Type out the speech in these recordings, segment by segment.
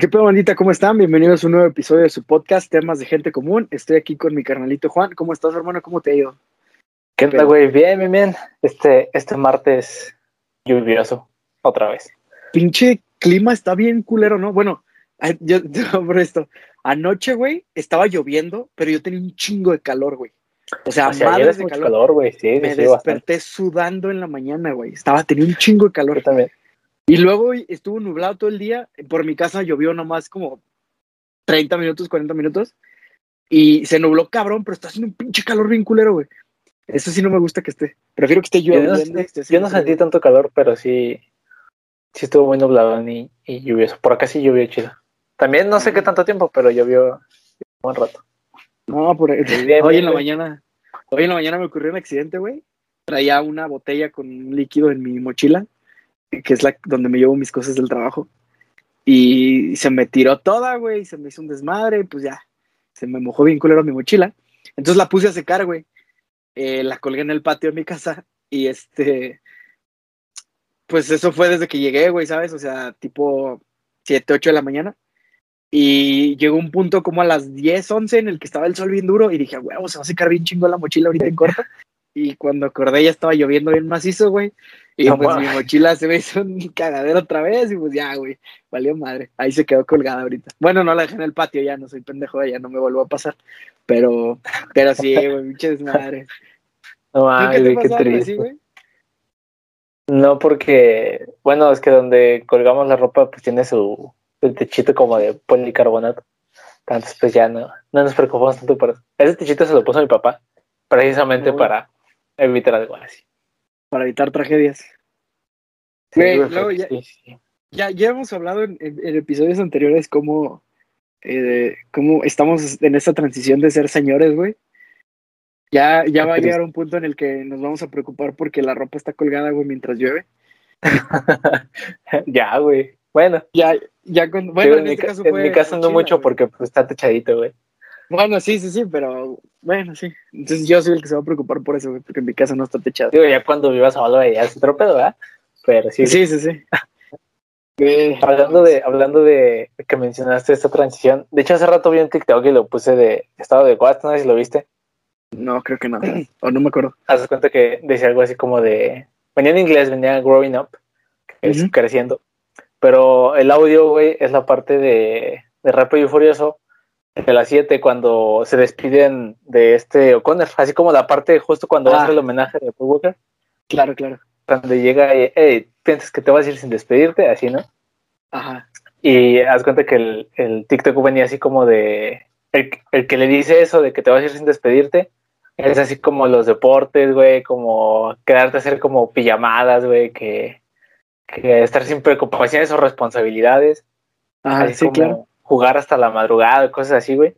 ¿Qué pedo, bandita? ¿Cómo están? Bienvenidos a un nuevo episodio de su podcast, Temas de Gente Común. Estoy aquí con mi carnalito Juan. ¿Cómo estás, hermano? ¿Cómo te ha ido? ¿Qué tal, güey? Bien, bien, bien. Este, este martes lluvioso, otra vez. Pinche clima está bien culero, ¿no? Bueno, yo por esto. Anoche, güey, estaba lloviendo, pero yo tenía un chingo de calor, güey. O sea, O sea, madre ayer es de calor. calor. Sí, Me sí, desperté bastante. sudando en la mañana, güey. Estaba, tenía un chingo de calor. Yo también. Y luego estuvo nublado todo el día. Por mi casa llovió nomás como 30 minutos, 40 minutos. Y se nubló cabrón, pero está haciendo un pinche calor bien culero, güey. Eso sí no me gusta que esté. Prefiero que esté Yo no, lloviendo. yo no sentí tanto calor, pero sí, sí estuvo muy nublado y, y lluvioso. Por acá sí llovió chido. También no sé qué tanto tiempo, pero llovió un buen rato. No, por Hoy en la mañana, hoy en la mañana me ocurrió un accidente, güey. Traía una botella con un líquido en mi mochila, que es la donde me llevo mis cosas del trabajo. Y se me tiró toda, güey, se me hizo un desmadre, pues ya, se me mojó bien culero mi mochila. Entonces la puse a secar, güey. Eh, la colgué en el patio de mi casa y este, pues eso fue desde que llegué, güey, ¿sabes? O sea, tipo 7, 8 de la mañana. Y llegó un punto como a las 10, 11 en el que estaba el sol bien duro y dije, huevo, se va a secar bien chingo la mochila ahorita en corto. Y cuando acordé ya estaba lloviendo bien macizo, güey. Y No pues mi mochila se me hizo un cagadero otra vez y pues ya, güey, valió madre. Ahí se quedó colgada ahorita. Bueno, no la dejé en el patio, ya no soy pendejo, ya no me vuelvo a pasar. Pero, pero sí, güey, pinche desmadre. No ¿Tú mames, qué te qué así, triste. güey? No, porque, bueno, es que donde colgamos la ropa, pues tiene su el techito como de policarbonato. Entonces, pues ya no, no nos preocupamos tanto por eso. Ese techito se lo puso mi papá, precisamente para evitar algo así. Para evitar tragedias. Sí, luego ya-. Ya, ya hemos hablado en, en- en episodios anteriores cómo, eh, cómo estamos en esta transición de ser señores, güey. Ya, ya va a llegar un punto en el que nos vamos a preocupar porque la ropa está colgada, güey, mientras llueve. ya, güey. Bueno, Ya, ya con, bueno, en, en, mi, este ca- caso en mi caso no mochila, mucho güey. porque pues, está techadito, güey. Bueno, sí, sí, sí, pero bueno, sí. Entonces yo soy el que se va a preocupar por eso, güey, porque en mi casa no está techado. Digo, ya cuando vivas solo ya es otro pedo, ¿verdad? Pero sí, Sí, sí, sí. Eh, Hablando de, hablando de que mencionaste esta transición, de hecho hace rato vi un TikTok y lo puse de estado de WhatsApp, no sé si lo viste. No, creo que no. O no me acuerdo. Haz cuenta que decía algo así como de, venía en inglés, venía growing up, que es Ujú. creciendo, pero el audio, güey, es la parte de, de Rápido y Furioso de las 7 cuando se despiden de este O'Connor, así como la parte justo cuando Ah. hacer el homenaje de Paul Walker, Claro, claro. cuando llega y, hey, piensas que te vas a ir sin despedirte, así, ¿no? Ajá. Y haz cuenta que el, el TikTok venía así como de. El, el que le dice eso de que te vas a ir sin despedirte. Es así como los deportes, güey, como quedarte a hacer como pijamadas, güey, que, que estar sin preocupaciones o responsabilidades. Ajá, así sí, como claro. Jugar hasta la madrugada, cosas así, güey.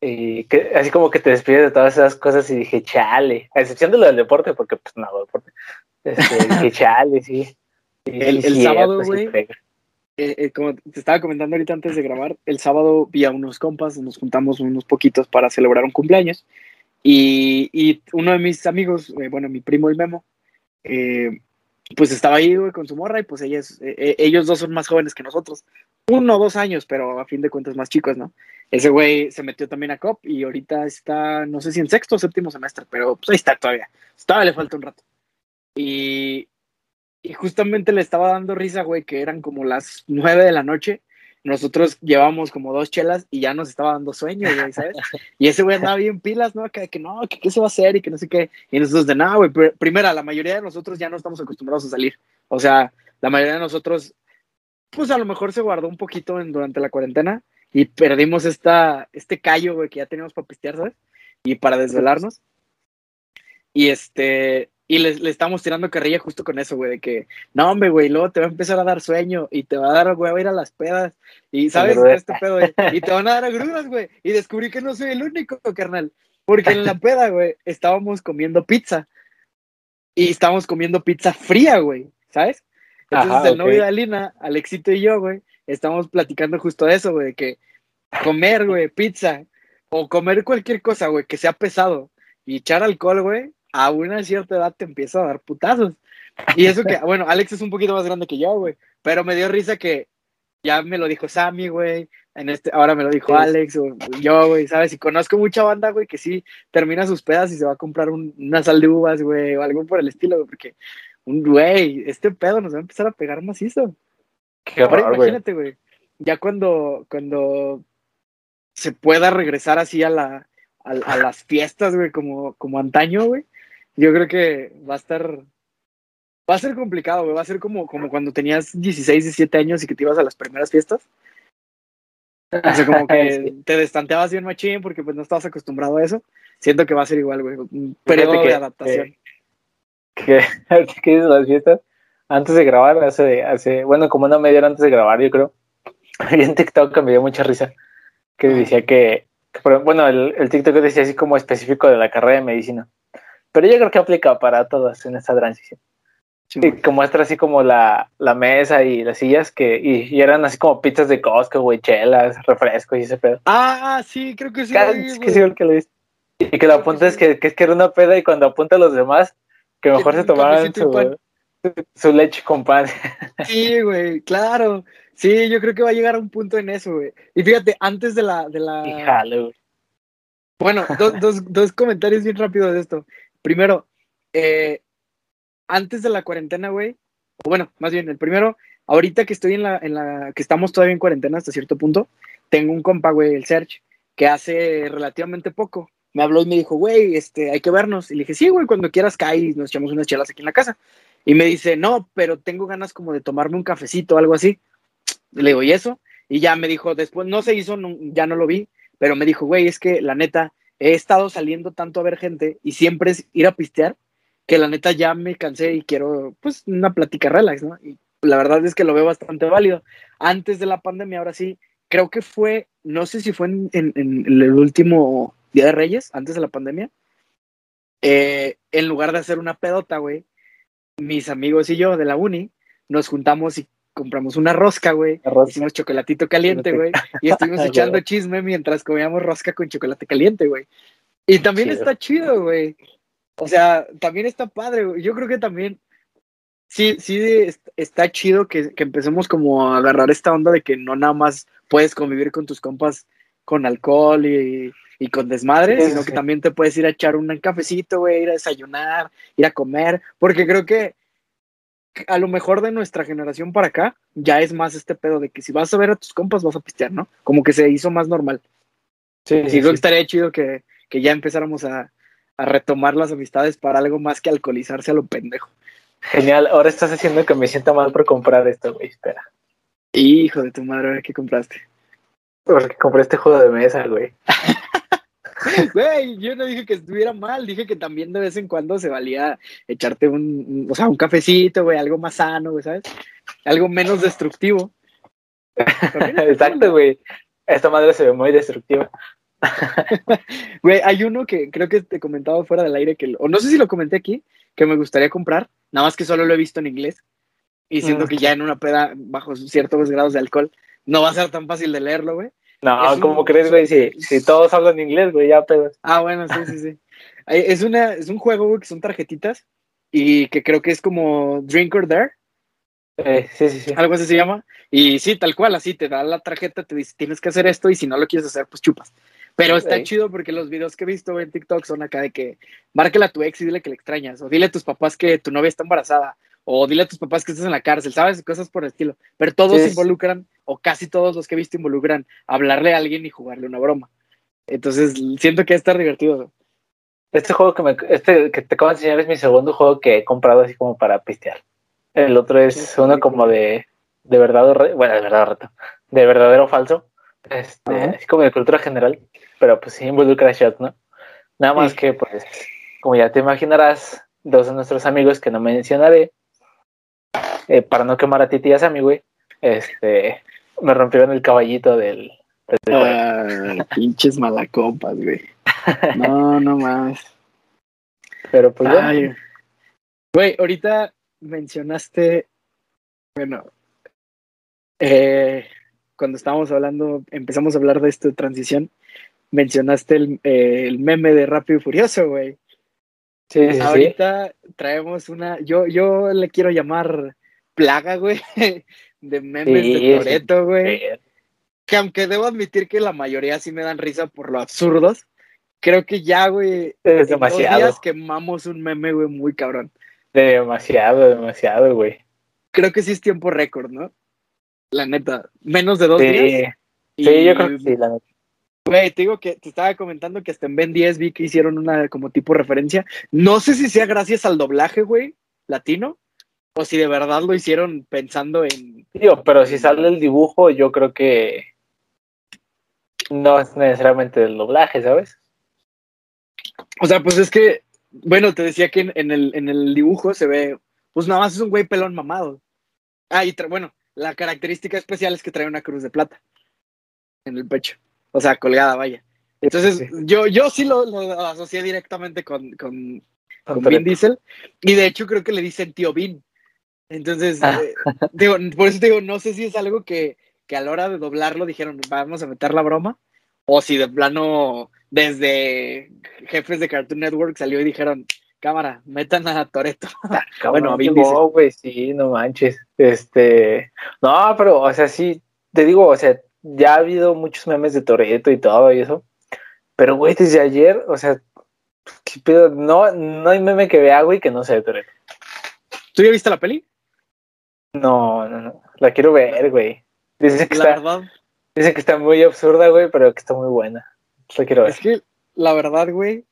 Y que, así como que te despides de todas esas cosas y dije, chale, a excepción de lo del deporte, porque pues no, deporte. Este, dije, chale, sí. El- sí, el cierto, sábado, güey, eh, eh, como te estaba comentando ahorita antes de grabar, el sábado vi a unos compas, nos juntamos unos poquitos para celebrar un cumpleaños. Y, y uno de mis amigos, eh, bueno, mi primo el Memo, eh, pues estaba ahí güey, con su morra y pues ellas, eh, eh, ellos dos son más jóvenes que nosotros. Uno o dos años, pero a fin de cuentas más chicos, ¿no? Ese güey se metió también a COP y ahorita está, no sé si en sexto o séptimo semestre, pero pues ahí está todavía. Todavía le falta un rato. Y, y justamente le estaba dando risa, güey, que eran como las nueve de la noche. Nosotros llevamos como dos chelas y ya nos estaba dando sueño, güey, ¿sabes? Y ese güey andaba bien pilas, ¿no? Que, que no, que qué se va a hacer y que no sé qué. Y nosotros de nada, güey. pr- Primera, la mayoría de nosotros ya no estamos acostumbrados a salir. O sea, la mayoría de nosotros, pues a lo mejor se guardó un poquito en, durante la cuarentena y perdimos esta, este callo, güey, que ya teníamos para pistear, ¿sabes? Y para desvelarnos. Y este, y le, le estamos tirando carrilla justo con eso, güey, de que, no, hombre, güey, luego te va a empezar a dar sueño y te va a dar, güey, a ir a las pedas. Y, ¿sabes? Este pedo, güey, y te van a dar agruras, güey. Y descubrí que no soy el único, carnal. Porque en la peda, güey, estábamos comiendo pizza. Y estábamos comiendo pizza fría, güey, ¿sabes? Entonces Ajá, el novio de Alina, Alexito y yo, güey, estamos platicando justo de eso, güey, de que comer, güey, pizza o comer cualquier cosa, güey, que sea pesado y echar alcohol, güey, a una cierta edad te empieza a dar putazos. Y eso que, bueno, Alex es un poquito más grande que yo, güey, pero me dio risa que ya me lo dijo Sammy, güey, en este, ahora me lo dijo Alex o yo, güey, ¿sabes? Y conozco mucha banda, güey, que sí termina sus pedas y se va a comprar un, una sal de uvas, güey, o algo por el estilo, güey, porque, un güey, este pedo nos va a empezar a pegar macizo. Qué Ahora imagínate, güey, ya cuando, cuando se pueda regresar así a la, a, a las fiestas, güey, como, como antaño, güey, yo creo que va a estar, va a ser complicado, güey, va a ser como, como cuando tenías 16, 17 años y que te ibas a las primeras fiestas. O sea, como que Sí. te destanteabas bien machín porque pues no estabas acostumbrado a eso. Siento que va a ser igual, güey, un periodo Fíjate de que- adaptación. que ahorita que dices las fiestas, antes de grabar, hace, hace, bueno, como una media hora antes de grabar, yo creo, había un TikTok que me dio mucha risa, que Ah. decía que, que, bueno, el, el TikTok decía así como específico de la carrera de medicina, pero yo creo que aplica para todas en esta transición. Sí, Y que muestra así como la, la mesa y las sillas que, y, y eran así como pizzas de Costco, güey, chelas, refrescos y ese pedo. Ah, sí, creo que sí. Cada- es que sí, el que lo viste. Y que lo apunta es que, que es que era una peda y cuando apunta a los demás, que mejor se tomaran su, su leche con pan. Sí, güey, claro. Sí, yo creo que va a llegar a un punto en eso, güey. Y fíjate, antes de la, de la, Y jale, güey. Bueno, dos, dos, dos comentarios bien rápidos de esto. Primero, eh, antes de la cuarentena, güey, o bueno, más bien, el primero, ahorita que estoy en la, en la, que estamos todavía en cuarentena hasta cierto punto, tengo un compa, güey, el Serge, que hace relativamente poco, me habló y me dijo, güey, este, hay que vernos. Y le dije, sí, güey, cuando quieras cae y nos echamos unas chelas aquí en la casa. Y me dice, no, pero tengo ganas como de tomarme un cafecito o algo así. Le digo, ¿y eso? Y ya me dijo, después no se hizo, ya no lo vi, pero me dijo, güey, es que la neta, he estado saliendo tanto a ver gente y siempre es ir a pistear, que la neta ya me cansé y quiero, pues, una plática relax, ¿no? Y la verdad es que lo veo bastante válido. Antes de la pandemia, ahora sí, creo que fue, no sé si fue en, en- el último Día de Reyes, antes de la pandemia, eh, en lugar de hacer una pedota, güey, mis amigos y yo de la uni nos juntamos y compramos una rosca, güey. Hicimos chocolatito caliente, güey. Y estuvimos echando chisme mientras comíamos rosca con chocolate caliente, güey. Y también Chido. está chido, güey. O sea, también está padre, güey. Yo creo que también sí, sí est- está chido que, que empecemos como a agarrar esta onda de que no nada más puedes convivir con tus compas con alcohol y, y con desmadre, Sí, sino sí, que también te puedes ir a echar un cafecito, güey, ir a desayunar, ir a comer, porque creo que a lo mejor de nuestra generación para acá ya es más este pedo de que si vas a ver a tus compas vas a pistear, ¿no? Como que se hizo más normal. Sí, Sí, sí, creo que estaría chido que, que ya empezáramos a, a retomar las amistades para algo más que alcoholizarse a lo pendejo. Genial. Ahora estás haciendo que me sienta mal por comprar esto, güey. Espera. Hijo de tu madre, qué compraste. Porque compré este juego de mesa, güey. Güey, yo no dije que estuviera mal, dije que también de vez en cuando se valía echarte un, o sea, un cafecito, güey, algo más sano, güey, ¿sabes? Algo menos destructivo. Exacto, güey. Esta madre se ve muy destructiva. Güey, hay uno que creo que te comentaba fuera del aire, que, o no sé si lo comenté aquí, que me gustaría comprar, nada más que solo lo he visto en inglés. Y siento Mm. que ya en una peda bajo ciertos grados de alcohol no va a ser tan fácil de leerlo, güey. No, un- ¿cómo crees, güey? Si, si todos hablan inglés, güey, ya pedos. Ah, bueno, sí, sí, sí. Es, una, es un juego, güey, que son tarjetitas y que creo que es como Drink or Dare, Eh, sí, sí, sí. algo así se llama. Y sí, tal cual, así te da la tarjeta, te dice tienes que hacer esto y si no lo quieres hacer, pues chupas. Pero está chido porque los videos que he visto en TikTok son acá de que márcala a tu ex y dile que le extrañas, o dile a tus papás que tu novia está embarazada, o dile a tus papás que estás en la cárcel, ¿sabes? Cosas por el estilo. Pero todos Sí, involucran, o casi todos los que he visto involucran, hablarle a alguien y jugarle una broma. Entonces siento que está divertido. Este juego que, me, este que te acabo de enseñar es mi segundo juego que he comprado así como para pistear. El otro es Sí, uno sí, como de, de verdad o re- bueno, de verdad o reto, de verdadero o falso, este, Ajá. así como de cultura general, pero pues sí involucra shots, ¿no? Nada más que pues, como ya te imaginarás, dos de nuestros amigos que no mencionaré, eh, para no quemar a Titi y a Sammy, güey, este, me rompieron el caballito del. Ah, pinches malacopas, güey. No, no más. pero pues Ay, Güey, ahorita mencionaste, bueno, eh, cuando estábamos hablando, empezamos a hablar de esto de transición, mencionaste el, eh, el meme de Rápido y Furioso, güey. sí, sí, sí. Ahorita traemos una, yo, yo le quiero llamar plaga, güey, de memes Sí, de. Toreto, güey. Que aunque debo admitir que la mayoría sí me dan risa por lo absurdos, creo que ya, güey, Es en dos demasiado. días quemamos un meme, güey, muy cabrón. Demasiado, demasiado, güey. Creo que sí es tiempo récord, ¿no? La neta, menos de dos Sí, días. sí, yo creo que sí, la neta. Güey, te digo que te estaba comentando que hasta en Ben 10 vi que hicieron una como tipo referencia. No sé si sea gracias al doblaje, güey, latino, o si de verdad lo hicieron pensando en. Digo, pero si sale el dibujo, yo creo que no es necesariamente del doblaje, ¿sabes? O sea, pues es que, bueno, te decía que en, en el, en el dibujo se ve, pues nada más es un güey pelón mamado. Ah, y bueno, la característica especial es que trae una cruz de plata en el pecho. O sea, colgada, vaya. Entonces, Sí. yo, yo sí lo, lo asocié directamente con, con, con. Vin Diesel. Y de hecho creo que le dicen tío Vin. Entonces, Ah. eh, digo, por eso te digo, no sé si es algo que, que a la hora de doblarlo dijeron, vamos a meter la broma, o si de plano desde jefes de Cartoon Network salió y dijeron, cámara, metan a Toreto. Cabrón, Bueno, a Vin no, güey, sí, no manches. Este, no, pero, o sea, sí, te digo, o sea, ya ha habido muchos memes de Toreto y todo y eso. Pero, güey, desde ayer, o sea, ¿qué pedo? No, no hay meme que vea, güey, que no sea de Toreto. ¿Tú ya viste la peli? No, no, no. La quiero ver, güey. Dicen que, La está, verdad, dicen que está muy absurda, güey, pero que está muy buena. La quiero ver. es que la verdad, güey,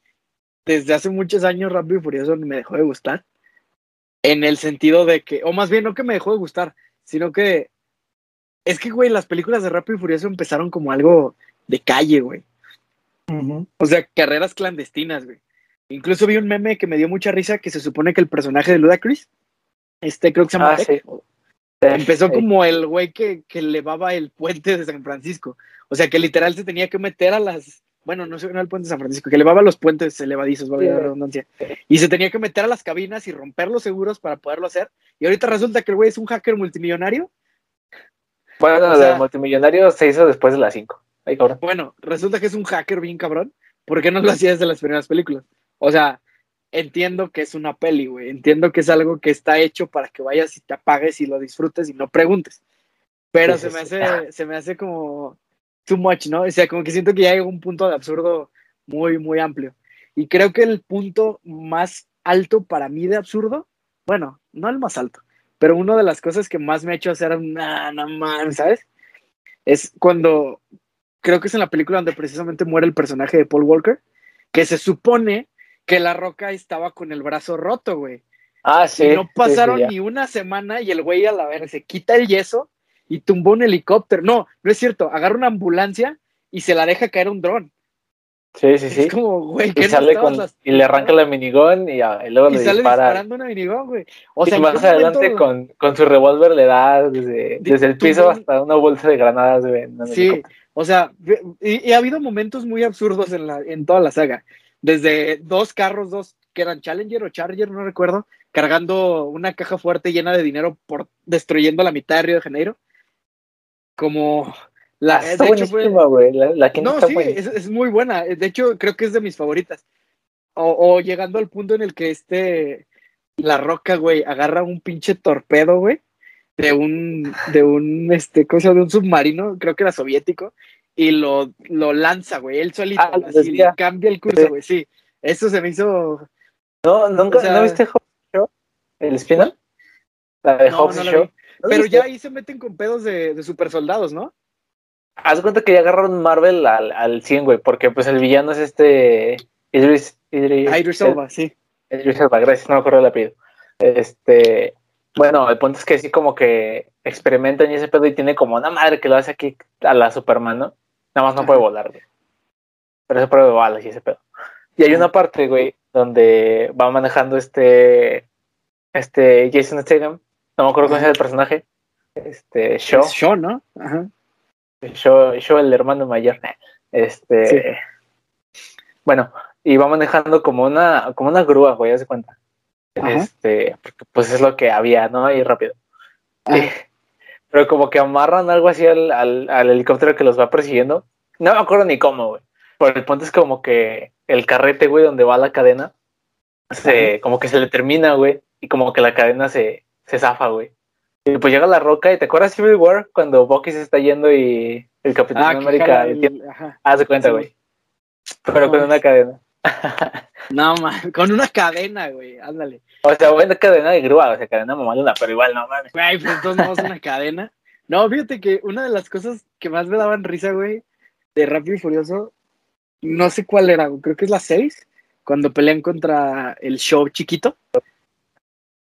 desde hace muchos años Rápido y Furioso me dejó de gustar. En el sentido de que, o más bien no que me dejó de gustar, sino que es que, güey, las películas de Rápido y Furioso empezaron como algo de calle, güey. O sea, carreras clandestinas, güey. Incluso vi un meme que me dio mucha risa que se supone que el personaje de Ludacris, este creo que se llama Ah, sí. empezó como el güey que, que elevaba el puente de San Francisco. O sea, que literal se tenía que meter a las. Bueno, no sé, no el puente de San Francisco, que elevaba los puentes elevadizos, valga la Sí. redundancia. Y se tenía que meter a las cabinas y romper los seguros para poderlo hacer. Y ahorita resulta que el güey es un hacker multimillonario. Bueno, o lo sea- del multimillonario se hizo después de las 5. Ay, cabrón. Bueno, resulta que es un hacker bien cabrón. ¿Por qué no lo hacía desde las primeras películas? O sea, entiendo que es una peli, güey. Entiendo que es algo que está hecho para que vayas y te apagues y lo disfrutes y no preguntes. Pero Sí, se me hace, se me hace como too much, ¿no? O sea, como que siento que ya llega un punto de absurdo muy, muy amplio. Y creo que el punto más alto para mí de absurdo, bueno, no el más alto, pero una de las cosas que más me ha hecho hacer, nah, no man, ¿sabes? Es cuando, creo que es en la película donde precisamente muere el personaje de Paul Walker, que se supone que la roca estaba con el brazo roto, güey. Ah, sí. y no pasaron sí, sí, ya. ni una semana y el güey a la ver se quita el yeso y tumbó un helicóptero. No, no es cierto, agarra una ambulancia y se la deja caer un dron. Sí, sí, sí. Es como, güey, Y, ¿qué no sale con, las- y le arranca la minigón y, y luego y le sale dispara. disparando una minigón, güey. O sea, y ¿en más adelante momento- con, con su revólver le da desde, desde el piso hasta una bolsa de granadas, güey. Sí, o sea, y, y ha habido momentos muy absurdos en, la, en toda la saga. Desde dos carros, dos que eran Challenger o Charger, no recuerdo, cargando una caja fuerte llena de dinero por destruyendo la mitad de Río de Janeiro. Como la está hecho, fue-. La, la quinta No, está sí, es, es muy buena. De hecho, creo que es de mis favoritas. O, o llegando al punto en el que este, la roca, güey, agarra un pinche torpedo, güey, de un, de un, este, cosa de un submarino, creo que era soviético, y lo, lo lanza, güey, él solito, Ah, así, cambia el curso, güey, sí. Eso se me hizo. No, nunca, o sea- ¿no viste Show? ¿El spin La de No, no Show. vi. ¿No Pero ya ahí se meten con pedos de, de super soldados, ¿no? Haz cuenta que ya agarraron Marvel al, al 100, güey, porque pues el villano es este Idris, Idris, Idris Elba, sí. Idris Elba, gracias, no me acuerdo el apellido. Este, bueno, el punto es que sí como que experimentan y ese pedo y tiene como una madre que lo hace aquí a la Superman, ¿no? Nada más no Ajá. puede volar, güey. Pero es prueba de balas y ese pedo. Y hay Ajá. una parte, güey, donde va manejando este, este Jason Statham, no me acuerdo cómo llama el personaje, este, Shaw. Es Sean, ¿no? Ajá. Yo, yo el hermano mayor. Este. Bueno, y va manejando como una, como una grúa, güey, haz de cuenta. Ajá. Este, porque pues es lo que había, ¿no? Y rápido. Ah. Pero como que amarran algo así al, al, al helicóptero que los va persiguiendo. No me acuerdo ni cómo, güey. Pero el punto es como que el carrete, güey, donde va la cadena, se, como que se le termina, güey. Y como que la cadena se, se zafa, güey. Y pues llega la roca y te acuerdas Civil War cuando Bucky se está yendo y el Capitán Ah, América el- ajá. haz de cuenta, güey. Pero con una cadena. No, man, con una cadena, güey, ándale. O sea, buena cadena de grúa, o sea, cadena mamalona, pero igual no mames. Güey, pues todos modos una cadena. No, fíjate que una de las cosas que más me daban risa, güey, de Rápido y Furioso, no sé cuál era, güey, creo que es la 6, cuando pelean contra el show chiquito.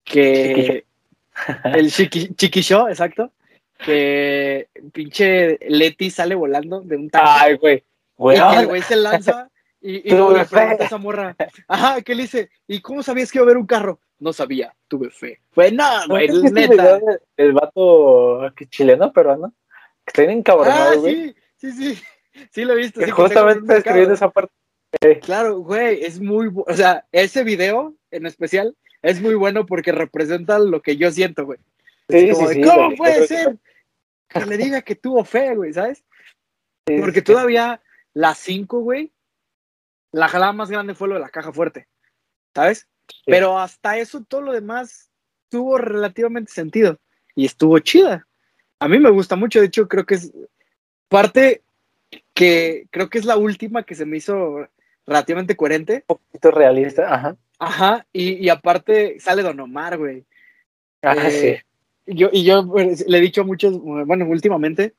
Que. El chiqui, chiqui show, exacto. Que pinche Leti sale volando de un taxi. Ay, güey. y Güey, que el güey se lanza y, y luego le pregunta a esa morra. Ajá, ¿qué le dice? ¿Y cómo sabías que iba a haber un carro? No sabía, tuve fe. Fue nada, ¿no güey, este neta. del- El vato chileno, peruano, que está bien Ah, encabronado, güey. sí, sí, sí. Sí lo he visto. sí, justamente escribiendo esa parte. Claro, güey, es muy, o sea, ese video en especial es muy bueno porque representa lo que yo siento, güey. Sí, sí, ¿Cómo güey. puede ser que le diga que tuvo fe, güey, ¿sabes? Porque todavía la 5, güey, la jalada más grande fue lo de la caja fuerte, ¿sabes? Pero hasta eso, todo lo demás tuvo relativamente sentido y estuvo chida. A mí me gusta mucho, de hecho, creo que es parte que creo que es la última que se me hizo relativamente coherente. Un poquito realista, ajá. Ajá, y, y aparte sale Don Omar, güey. Ajá, Eh, Y yo, y yo pues, le he dicho a muchos, bueno, últimamente,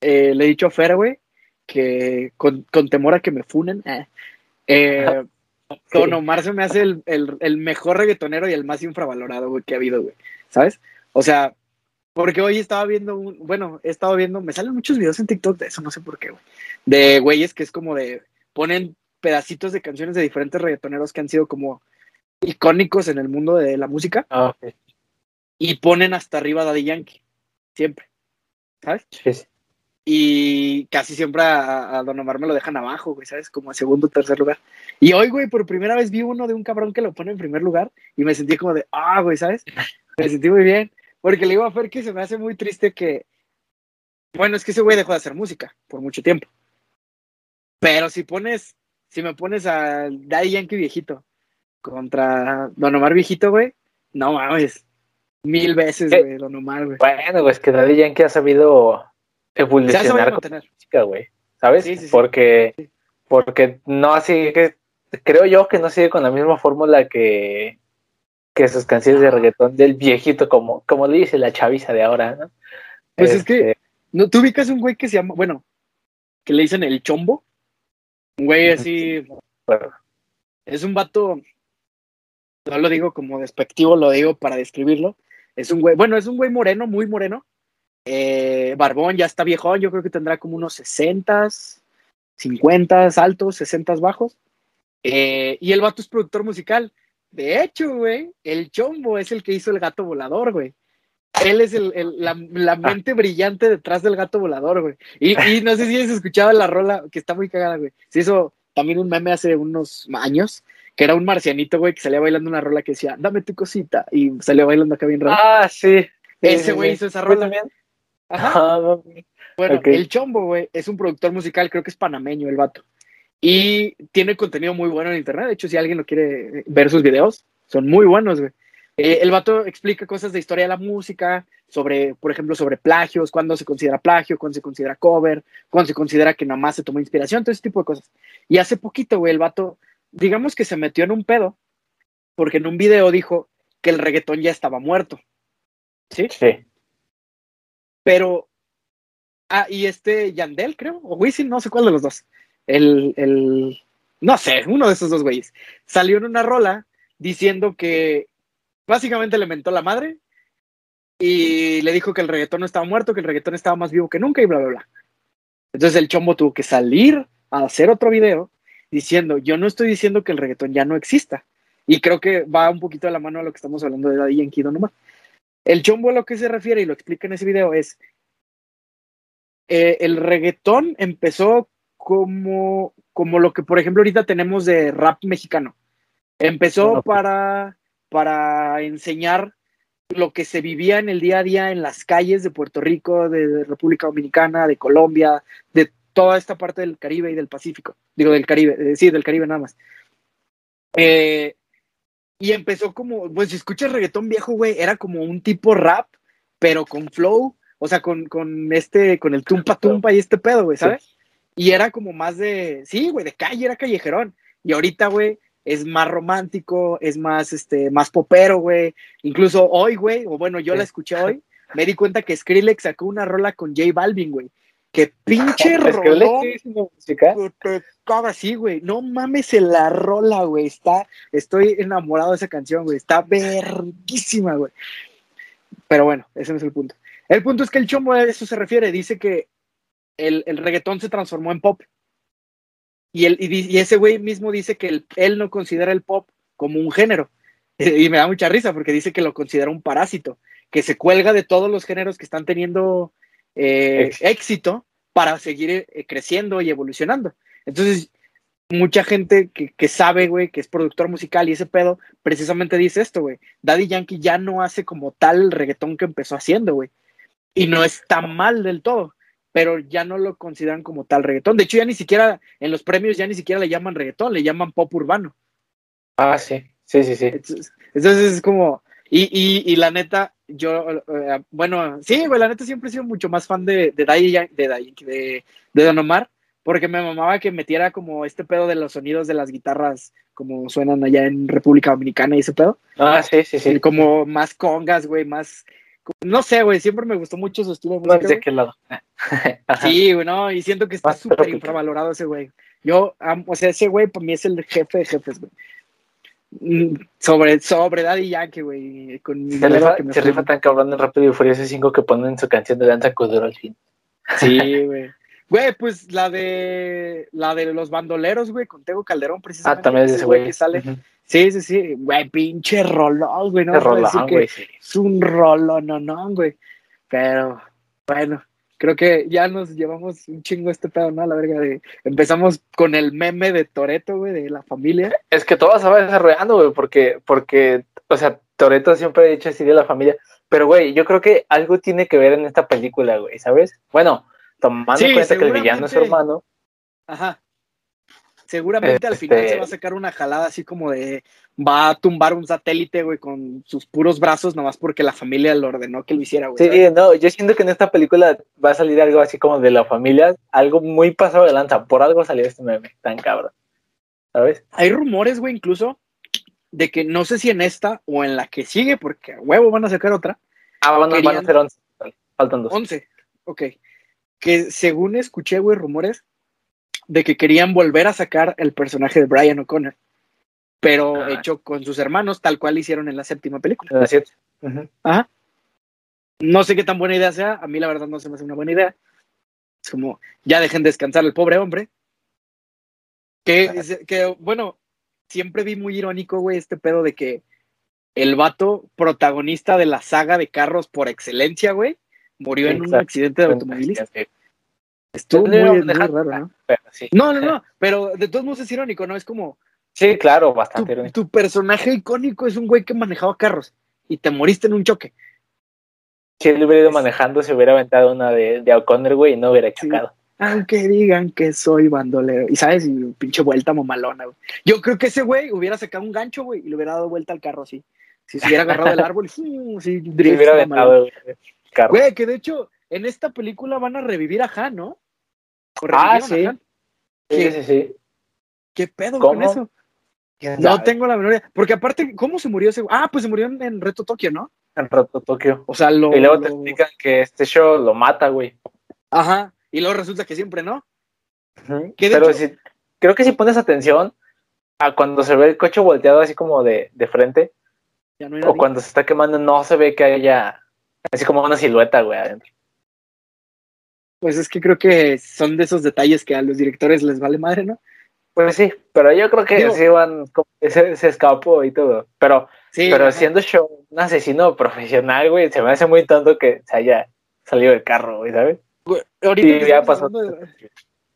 eh, le he dicho a Fer, güey, que con, con temor a que me funen, eh, eh. Don Omar se me hace el, el- el mejor reggaetonero y el más infravalorado, güey, que ha habido, güey. ¿Sabes? O sea, porque hoy estaba viendo un, bueno, he estado viendo, me salen muchos videos en TikTok de eso, no sé por qué, güey. De güeyes que es como de, ponen pedacitos de canciones de diferentes reggaetoneros que han sido como icónicos en el mundo de la música Ah, y ponen hasta arriba Daddy Yankee, siempre, ¿sabes? Sí. Y casi siempre a, a Don Omar me lo dejan abajo, güey, ¿sabes? Como a segundo o tercer lugar. Y hoy, güey, por primera vez vi uno de un cabrón que lo pone en primer lugar y me sentí como de, ah, güey, ¿sabes? Me sentí muy bien. Porque le digo a Fer que se me hace muy triste que, bueno, es que ese güey dejó de hacer música por mucho tiempo. Pero si pones, si me pones a Daddy Yankee viejito contra Don Omar viejito, güey, no mames. Mil veces, ¿Qué? güey, Don Omar, güey. Bueno, pues que Daddy Yankee ha sabido evolucionar con música, güey. ¿Sabes? Sí, sí, sí. Porque, porque no así que creo yo que no sigue con la misma fórmula que, que sus canciones de reggaetón del viejito, como, como le dice la chaviza de ahora, ¿no? Pues es que- Este, ¿No, ¿Tú ubicas un güey que se llama, bueno, que le dicen el chombo? Un güey así, bueno, es un vato, no lo digo como despectivo, lo digo para describirlo. Es un güey, bueno, es un güey moreno, muy moreno. Eh, barbón, ya está viejón, yo creo que tendrá como unos 60, 50 altos, 60 bajos. Eh, y el vato es productor musical. De hecho, güey, el chombo es el que hizo el gato volador, güey. Él es el, el- la, la mente brillante detrás del gato volador, güey. Y, y no sé si has escuchado la rola, que está muy cagada, güey. Se hizo también un meme hace unos años, que era un marcianito, güey, que salía bailando una rola que decía, dame tu cosita, y salía bailando acá bien raro. Ah, sí. Ese güey hizo esa rola. también? Ajá. Ah, no. Bueno, el Chombo, güey, es un productor musical, creo que es panameño el vato. Y tiene contenido muy bueno en internet. De hecho, si alguien lo quiere ver sus videos, son muy buenos, güey. Eh, el vato explica cosas de historia de la música, sobre, por ejemplo, sobre plagios, cuándo se considera plagio, cuándo se considera cover, cuándo se considera que nada más se tomó inspiración, todo ese tipo de cosas. Y hace poquito, güey, el vato, digamos que se metió en un pedo, porque en un video dijo que el reggaetón ya estaba muerto. ¿Sí? Sí. Pero. Ah, y este Yandel, creo, o Wisin, no sé cuál de los dos. El, el. No sé, uno de esos dos güeyes. Salió en una rola diciendo que básicamente le mentó la madre y le dijo que el reggaetón no estaba muerto, que el reggaetón estaba más vivo que nunca y bla, bla, bla. Entonces el chombo tuvo que salir a hacer otro video diciendo: Yo no estoy diciendo que el reggaetón ya no exista. Y creo que va un poquito de la mano a lo que estamos hablando de Daddy Yankee Don Omar. El chombo a lo que se refiere y lo explica en ese video es eh, el reggaetón empezó como, como lo que, por ejemplo, ahorita tenemos de rap mexicano. Empezó Ok. para, para enseñar lo que se vivía en el día a día en las calles de Puerto Rico, de, de República Dominicana, de Colombia, de toda esta parte del Caribe y del Pacífico. Digo, del Caribe, eh, sí, del Caribe nada más. Eh, y empezó como, pues si escuchas reggaetón viejo, güey, era como un tipo rap, pero con flow, o sea, con, con este, con el tumpa tumpa y este pedo, güey, ¿sabes? Y era como más de, sí, güey, de calle, era callejerón. Y ahorita, güey, es más romántico, es más, este, más popero, güey. Incluso hoy, güey, o bueno, yo la escuché hoy, me di cuenta que Skrillex sacó una rola con J Balvin, güey. Que pinche rolón. Te güey. No mames en la rola, güey. Está, estoy enamorado de esa canción, güey. Está verguísima, güey. Pero bueno, ese no es el punto. El punto es que el chombo a eso se refiere. Dice que el, el reggaetón se transformó en pop. Y, el, y, ese güey mismo dice que él no considera el pop como un género. Y me da mucha risa porque dice que lo considera un parásito, que se cuelga de todos los géneros que están teniendo eh, éxito para seguir eh, creciendo y evolucionando. Entonces, mucha gente que, que sabe, güey, que es productor musical y ese pedo, precisamente dice esto, güey. Daddy Yankee ya no hace como tal el reggaetón que empezó haciendo, güey. Y no está mal del todo pero ya no lo consideran como tal reggaetón. De hecho, ya ni siquiera en los premios ya ni siquiera le llaman reggaetón, le llaman pop urbano. Ah, sí, sí, sí, sí. Entonces, es como, y, y, y la neta, yo, eh, bueno, sí, güey, la neta siempre he sido mucho más fan de, de de, de, de Don Omar, porque me mamaba que metiera como este pedo de los sonidos de las guitarras, como suenan allá en República Dominicana y ese pedo. Ah, sí, sí, sí. Como más congas, güey, más no sé, güey, siempre me gustó mucho su estilo de música. No qué lado. sí, güey, no, y siento que está súper infravalorado ese güey. Yo, o sea, ese güey para mí es el jefe de jefes, güey. Sobre, sobre Daddy Yankee, güey. Con se rifa, se rifa tan cabrón en Rápido y Furioso 5 que ponen su canción de danza codero al fin. Sí, güey. Güey, pues la de la de los bandoleros, güey, con Tego Calderón, precisamente. Ah, también es ese güey que sale. Sí, sí, sí, güey, pinche rolón, güey, no rolón, que es un rolón, no, no, güey. Pero, bueno, creo que ya nos llevamos un chingo este pedo, ¿no? La verga de. Empezamos con el meme de Toreto, güey, de la familia. Es que todo se va desarrollando, güey, porque, porque, o sea, Toreto siempre ha dicho así de la familia. Pero, güey, yo creo que algo tiene que ver en esta película, güey, ¿sabes? Bueno, tomando en cuenta que el villano es su hermano. Ajá. Seguramente al final se va a este sacar una jalada así como de va a tumbar un satélite, güey, con sus puros brazos, nomás porque la familia le ordenó que lo hiciera, güey. Sí, no, yo siento que en esta película va a salir algo así como de la familia, algo muy pasado de lanza. Por algo salió este meme tan cabrón. ¿Sabes? Hay rumores, güey, incluso de que no sé si en esta o en la que sigue, porque a huevo van a sacar otra. Ah, van, van a ser 11. Faltan dos. 11, ok. Que según escuché, güey, rumores de que querían volver a sacar el personaje de Brian O'Connor, pero ah. hecho con sus hermanos, tal cual hicieron en la séptima película. La siete. Ajá. No sé qué tan buena idea sea, a mí la verdad no se me hace una buena idea. Es como, ya dejen descansar al pobre hombre. Que, que bueno, siempre vi muy irónico, güey, este pedo de que el vato protagonista de la saga de carros por excelencia, güey, murió en un accidente de automovilista. Estuvo muy, raro, ¿no? No, no, no, pero de todos modos es irónico, ¿no? Es como. Sí, claro, bastante tu, irónico. Tu personaje icónico es un güey que manejaba carros y te moriste en un choque. Si él hubiera ido manejando, se hubiera aventado una de, de O'Connor, güey, y no hubiera chocado. Aunque digan que soy bandolero. Y sabes, y pinche vuelta mamalona, güey. Yo creo que ese güey hubiera sacado un gancho, güey, y le hubiera dado vuelta al carro así. Si se hubiera agarrado el árbol, sí, sí, drift, hubiera aventado, güey. Güey, que de hecho, en esta película van a revivir a Han, ¿no? Ah, sí. Sí, sí, sí. ¿Qué pedo con eso? No tengo la memoria. Porque aparte, ¿cómo se murió ese? Ah, pues se murió en, Reto Tokio, ¿no? En Reto Tokio. O sea, lo. Y luego te explican que este show lo mata, güey. Ajá. Y luego resulta que siempre no. Pero si, creo que si pones atención a cuando se ve el coche volteado así como de, de frente, o cuando se está quemando, no se ve que haya así como una silueta, güey, adentro pues es que creo que son de esos detalles que a los directores les vale madre, ¿no? Pues sí, pero yo creo que sí van, se, se, escapó y todo. Pero, pero siendo show un asesino profesional, güey, se me hace muy tonto que se haya salido del carro, güey, ¿sabes? ahorita que, ya pasó.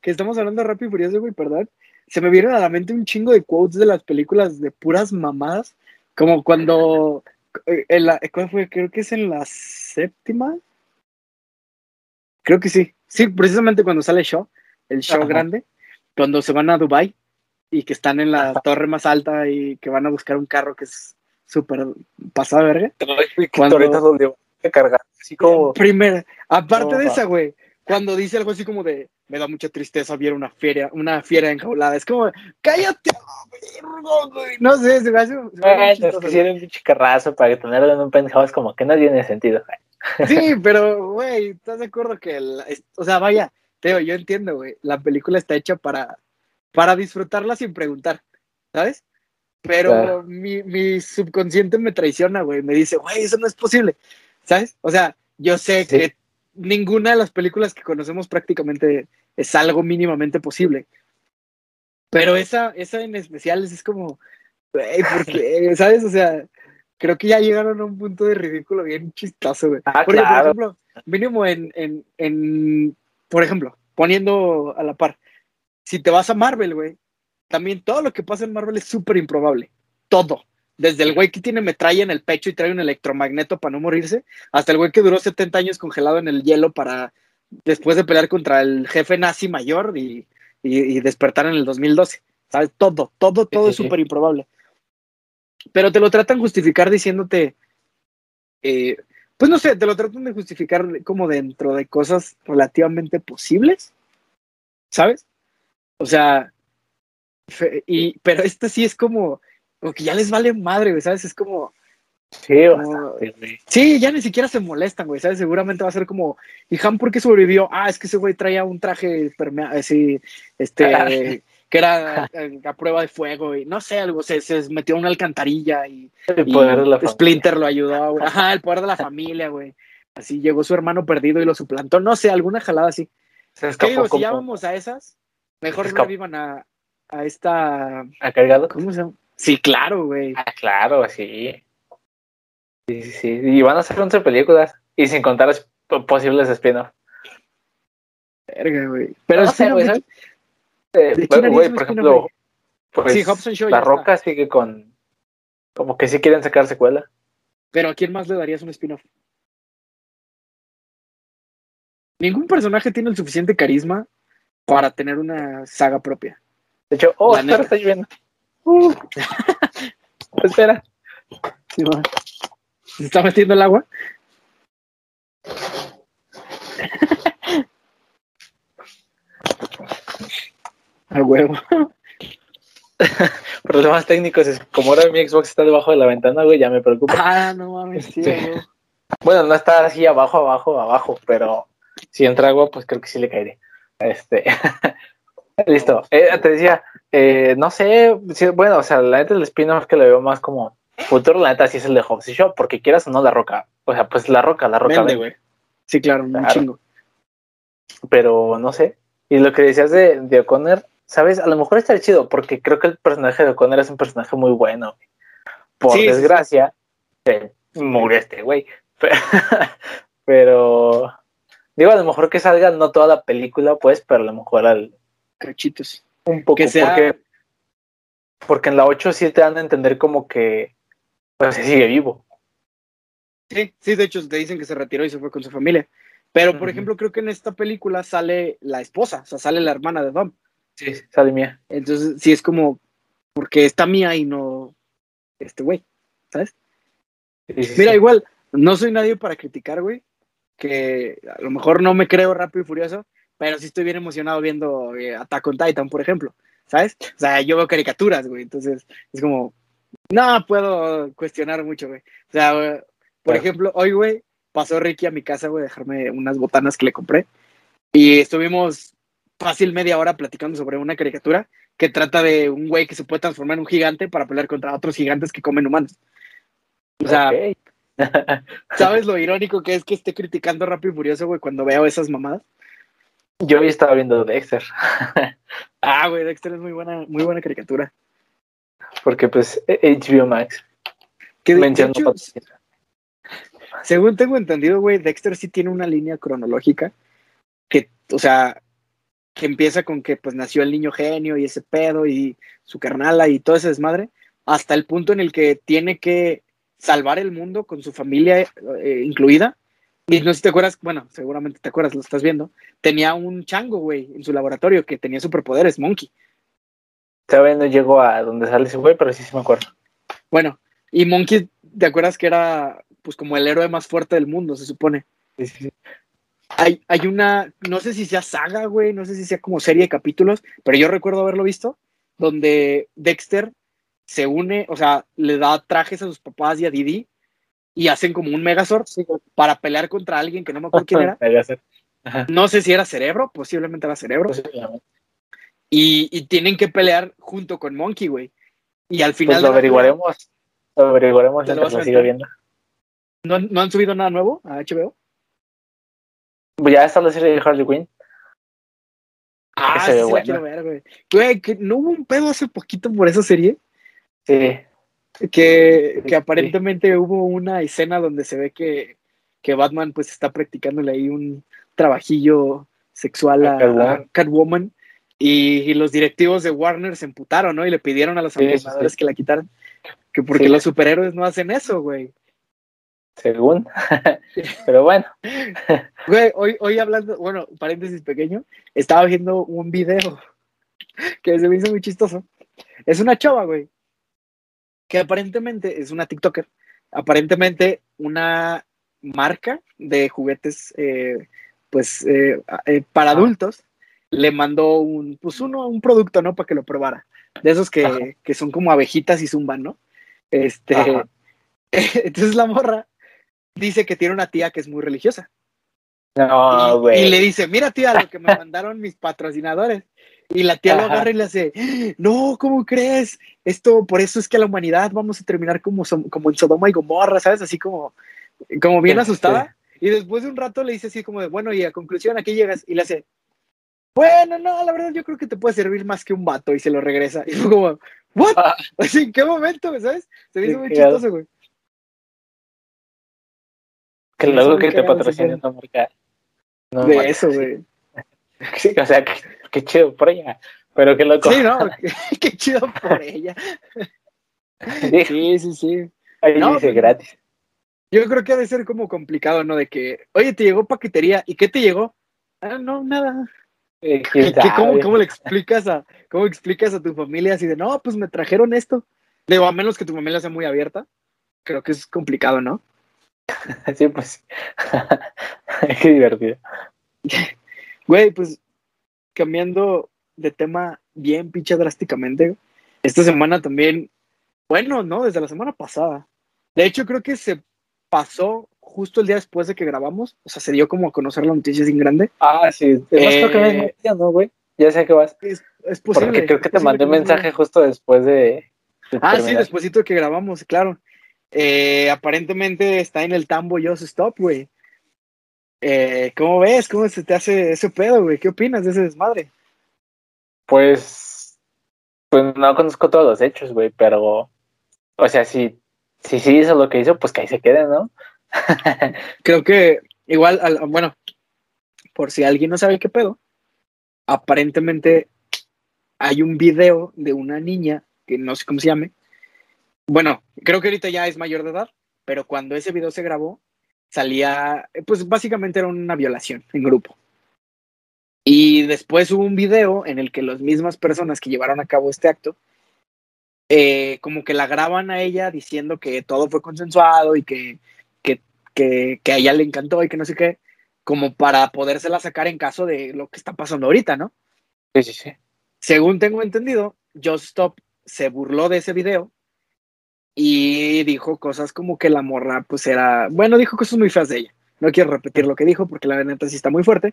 que estamos hablando de Rápido y Furioso, güey, perdón. Se me vienen a la mente un chingo de quotes de las películas de puras mamadas, como cuando, eh, en la, ¿cuál fue? Creo que es en la séptima. Creo que sí, Sí, precisamente cuando sale el show, el show grande, cuando se van a Dubai y que están en la torre más alta y que van a buscar un carro que es súper pasado verga. Cuando, cargar. Así como. Primera, aparte de esa, güey, cuando dice algo así como de me da mucha tristeza ver una fiera, una fiera enjaulada, es como, cállate, güey. No sé, se me hace. se me hace Bueno, es chistoso, que si era un pinche carrazo para tenerlo en un penthouse, como que no tiene sentido. Sí, pero, güey, ¿estás de acuerdo que, el- o sea, vaya, Teo, yo entiendo, güey, la película está hecha para, para disfrutarla sin preguntar, ¿sabes? Pero Claro. mi, mi subconsciente me traiciona, güey, me dice, güey, eso no es posible, ¿sabes? O sea, yo sé Sí. que ninguna de las películas que conocemos prácticamente es algo mínimamente posible, pero esa, esa en especial es, como, güey, ¿por qué? ¿Sabes? O sea, creo que ya llegaron a un punto de ridículo bien chistoso, güey. Ah, Porque, por ejemplo, mínimo en, en, en, por ejemplo, poniendo a la par, si te vas a Marvel, güey, también todo lo que pasa en Marvel es súper improbable. Todo. Desde el güey que tiene metralla en el pecho y trae un electromagneto para no morirse, hasta el güey que duró 70 años congelado en el hielo para después de pelear contra el jefe nazi mayor y, y- y despertar en el 2012. ¿Sabes? Todo, todo, todo Sí, es sí. súper improbable. Pero te lo tratan justificar diciéndote, eh, pues no sé, te lo tratan de justificar como dentro de cosas relativamente posibles, ¿sabes? O sea, y, pero esta sí es como, como que ya les vale madre, güey, ¿sabes? Es como, Sí, como- sí, ya ni siquiera se molestan, güey, ¿sabes? Seguramente va a ser como, ¿y Han por qué sobrevivió? Ah, es que ese güey traía un traje permea- así, este, que era eh, a prueba de fuego y no sé, algo, se, se metió en una alcantarilla y, El y poder de la familia. Splinter lo ayudó, güey. Ajá, el poder de la familia, güey. Así llegó su hermano perdido y lo suplantó. No sé, alguna jalada así. Se ¿Qué escapó digo? Si ya vamos a esas, mejor no vivan a, a esta. ¿Ha cargado? ¿Cómo se llama? Sí, claro, güey. Ah, claro, sí. Sí, sí, sí. Y van a hacer 11 películas. Y sin contar los posibles spin-off. Verga, güey. Pero No. Eh, ¿De quién bueno, harías güey, un por ejemplo, pues, Sí, Hobbs and Shaw, La Roca está. sigue con. Como que sí quieren sacar secuela. Pero ¿a quién más le darías un spin-off? Ningún personaje tiene el suficiente carisma para tener una saga propia. De hecho, oh, La espera, neta. está lloviendo. Uh. espera. Sí. ¿Se está metiendo el agua? A huevo. Problemas técnicos. Es, como ahora mi Xbox está debajo de la ventana, güey, ya me preocupa. Ah, no mames, sí, Sí. Bueno, no está así abajo, abajo, abajo, pero si entra agua, pues creo que sí le caeré. Este. Listo. Eh, te decía, eh, no sé, bueno, o sea, la neta el spin-off que le veo más como futuro, la neta sí es el de Hobbs y Shaw, porque quieras o no la roca. O sea, pues la roca, la roca Vende, vende, güey. Sí, claro, un Claro. chingo. pero no sé. Y lo que decías de, de O'Connor, ¿sabes? A lo mejor está chido, porque creo que el personaje de O'Connor es un personaje muy bueno. güey. Por Sí, desgracia, se murió este güey. Pero, pero, digo, a lo mejor que salga no toda la película, pues, pero a lo mejor al, Cachitos. un poco. Que sea- porque, porque en la 8 sí te dan a entender como que pues, se sigue vivo. Sí, sí, de hecho te dicen que se retiró y se fue con su familia. Pero, por ejemplo, creo que en esta película sale la esposa, o sea, sale la hermana de Dom. Sí, sale mía. Entonces, sí es como, porque está mía y no este güey, ¿sabes? Sí, Mira, sí. igual, no soy nadie para criticar, güey, que a lo mejor no me creo rápido y furioso, pero sí estoy bien emocionado viendo eh, Attack on Titan, por ejemplo, ¿sabes? O sea, yo veo caricaturas, güey, entonces es como, no puedo cuestionar mucho, güey. O sea, güey, por Claro. ejemplo, hoy, güey, pasó Ricky a mi casa, güey, a dejarme unas botanas que le compré y estuvimos fácil media hora platicando sobre una caricatura que trata de un güey que se puede transformar en un gigante para pelear contra otros gigantes que comen humanos. O sea. ¿Sabes lo irónico que es que esté criticando Rápido y Furioso, güey, cuando veo esas mamadas? Yo hoy estaba viendo Dexter. Ah, güey, Dexter es muy buena, muy buena caricatura. Porque pues HBO Max Que de, de mencionó hecho, según tengo entendido, güey, Dexter sí tiene una línea cronológica que, o sea, que empieza con que pues nació el niño genio y ese pedo y su carnala y todo ese desmadre, hasta el punto en el que tiene que salvar el mundo con su familia eh, incluida. Y no sé si te acuerdas, bueno, seguramente te acuerdas, lo estás viendo. Tenía un chango, güey, en su laboratorio que tenía superpoderes, Monkey. Todavía no llego a donde sale ese güey, pero sí, sí me acuerdo. Bueno, y Monkey, ¿te acuerdas que era pues como el héroe más fuerte del mundo, se supone. Sí, sí, sí. Hay, hay una, no sé si sea saga, güey, no sé si sea como serie de capítulos, pero yo recuerdo haberlo visto, donde Dexter se une, o sea, le da trajes a sus papás y a Didi y hacen como un Megazord para pelear contra alguien que no me acuerdo quién era. No sé si era Cerebro, posiblemente era Cerebro. Posiblemente. Y, y tienen que pelear junto con Monkey, güey. Y al final. Pues lo averiguaremos. Lo averiguaremos ¿Te lo lo viendo. ¿No, ¿No han subido nada nuevo a HBO? Pues Ya está la serie de Harley Quinn. Ah, se sí, ve sí la quiero ver, güey. Güey, que no hubo un pedo hace poquito por esa serie. Sí. Que, que Sí. aparentemente hubo una escena donde se ve que, que Batman pues está practicándole ahí un trabajillo sexual a, Catwoman. a Catwoman. Y, y los directivos de Warner se emputaron, ¿no? Y le pidieron a los Sí, animadores sí. que la quitaran. Que porque los superhéroes no hacen eso, güey. Según. Pero bueno. Güey, hoy, hoy hablando, bueno, paréntesis pequeño, estaba viendo un video que se me hizo muy chistoso. Es una chava, güey, que aparentemente es una TikToker. Aparentemente una marca de juguetes, eh, pues, eh, eh, para Ah. adultos, le mandó un, pues, uno, un producto, ¿no? Para que lo probara. De esos que, que son como abejitas y zumban, ¿no? Este, Ajá. entonces la morra dice que tiene una tía que es muy religiosa. No, güey. y le dice, mira tía, lo que me mandaron mis patrocinadores. Y la tía lo agarra y le hace, no, ¿cómo crees? Esto, por eso es que a la humanidad vamos a terminar como, como en Sodoma y Gomorra, ¿sabes? Así como, como bien Sí, asustada. Y después de un rato le dice así como de, bueno, y a conclusión, ¿a qué llegas? Y le hace, bueno, no, la verdad yo creo que te puede servir más que un vato y se lo regresa. Y fue como, ¿what? Ah. Así, ¿en qué momento, ¿sabes? Se me hizo muy chistoso, güey. Que luego que te patrocine una marca. No, De eso, güey. Sí, o sea, qué, qué chido por ella. Pero qué loco. Sí, ¿no? Qué, chido por ella. Sí, Sí, sí, sí. ahí No, dice gratis. Yo creo que ha de ser como complicado, ¿no? De que, oye, te llegó paquetería, ¿y qué te llegó? Ah, no, nada. Eh, quién ¿Y qué- cómo, cómo le explicas a, cómo explicas a tu familia así de, no, pues me trajeron esto? Digo, a menos que tu familia sea muy abierta, creo que es complicado, ¿no? Sí, pues. qué divertido. Güey, pues cambiando de tema bien pinche drásticamente, esta semana también, bueno, ¿no? Desde la semana pasada. De hecho, creo que se pasó justo el día después de que grabamos, o sea, se dio como a conocer la noticia sin grande. Ah, sí. Es más, creo que no es Eh, noticia, ¿no, güey? Ya sé que vas. Es, es posible. Porque creo que te mandé un mensaje justo después de. de Ah, sí, despuésito de que grabamos, claro. Eh, aparentemente está en el tambo Just Stop, güey. Eh, ¿Cómo ves? ¿Cómo se te hace ese pedo, güey? ¿Qué opinas de ese desmadre? Pues. Pues no conozco todos los hechos, güey, pero. O sea, si, si sí hizo lo que hizo, pues que ahí se quede, ¿no? Creo que igual, al- bueno, por si alguien no sabe qué pedo, aparentemente hay un video de una niña, que no sé cómo se llame. Bueno, creo que ahorita ya es mayor de edad, pero cuando ese video se grabó, salía, pues básicamente era una violación en grupo. Y después hubo un video en el que las mismas personas que llevaron a cabo este acto, eh, como que la graban a ella diciendo que todo fue consensuado y que, que, que, que a ella le encantó y que no sé qué, como para podérsela sacar en caso de lo que está pasando ahorita, ¿no? Sí, sí, sí. Según tengo entendido, Just Stop se burló de ese video y dijo cosas como que la morra, pues era, bueno, dijo cosas muy feas de ella. No quiero repetir lo que dijo porque la neta sí está muy fuerte.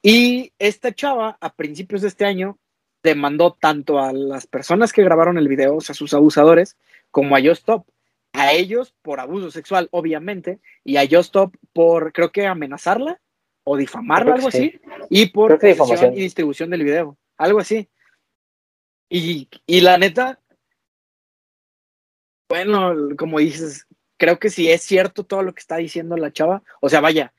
Y esta chava, a principios de este año, demandó tanto a las personas que grabaron el video, o sea, sus abusadores, como a Just Stop. A ellos por abuso sexual, obviamente, y a Just Stop por, creo que amenazarla o difamarla, algo sí. así, y por posesión difamación. y distribución del video, algo así. Y, y la neta, bueno, como dices, creo que si es cierto todo lo que está diciendo la chava, o sea, vaya,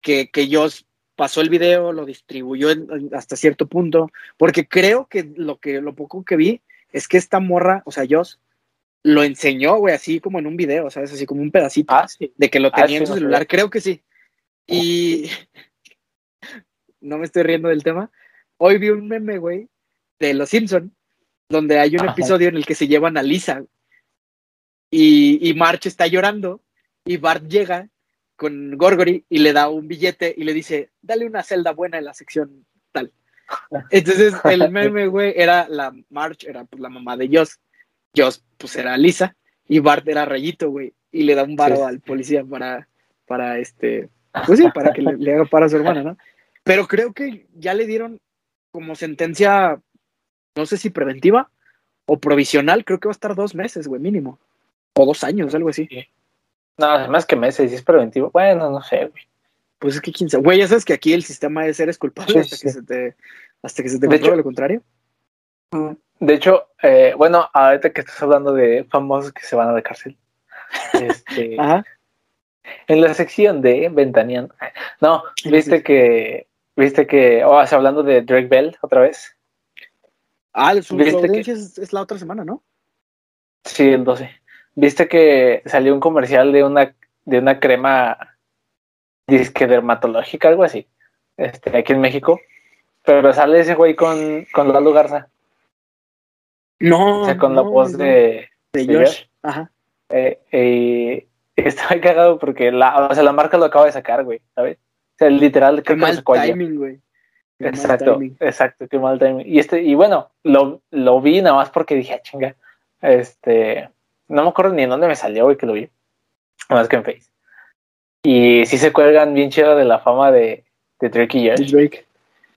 que, que Joss pasó el video, lo distribuyó hasta cierto punto, porque creo que lo que lo poco que vi es que esta morra, o sea, Joss, lo enseñó, güey, así como en un video, ¿sabes? Así como un pedacito Ah, sí. de que lo Ah, tenía sí, en su no celular, creo que sí. Y no me estoy riendo del tema. Hoy vi un meme, güey, de Los Simpson, donde hay un Ajá. episodio en el que se llevan a Lisa y, y March está llorando y Bart llega con Gorgory y le da un billete y le dice, dale una celda buena en la sección tal. Entonces el meme, güey, era la March, era pues la mamá de Joss. Joss, pues era Lisa y Bart era Rayito, güey, y le da un varo al policía para, para este, pues sí, para que le, le haga para a su hermana, ¿no? Pero creo que ya le dieron como sentencia, no sé si preventiva o provisional, creo que va a estar dos meses, güey, mínimo. O dos años, algo así. No, más que meses, si es preventivo. Bueno, no sé, güey. Pues es que quién sabe. Güey, ya sabes que aquí el sistema de ser es culpable Sí, hasta, sí. Que se te, hasta que se te De compruebe hecho- lo contrario. Mm, De hecho, eh, bueno, ahorita que estás hablando de famosos que se van a la cárcel. Este, Ajá. en la sección de Ventaneando. No, viste que, viste que, oh, o sea, hablando de Drake Bell otra vez. Ah, su, su ¿Viste que- es la otra semana, ¿no? Sí, el 12. Viste que salió un comercial de una, de una crema disque dermatológica, algo así, este, aquí en México. Pero sale ese güey con, con Lalo Garza, No. o sea, con la voz no, de, de de Josh. Ajá. eh, eh, está cagado porque la, o sea, la marca lo acaba de sacar, güey, ¿sabes? O sea, literal, Qué que mal timing, güey. Exacto, timing. exacto, qué mal timing. Y este, y bueno, lo, lo vi nada más porque dije, ah, chinga, este, no me acuerdo ni en dónde me salió, güey, que lo vi. Más que en Face. Y sí se cuelgan bien chido de la fama de, de Drake y Josh, Drake.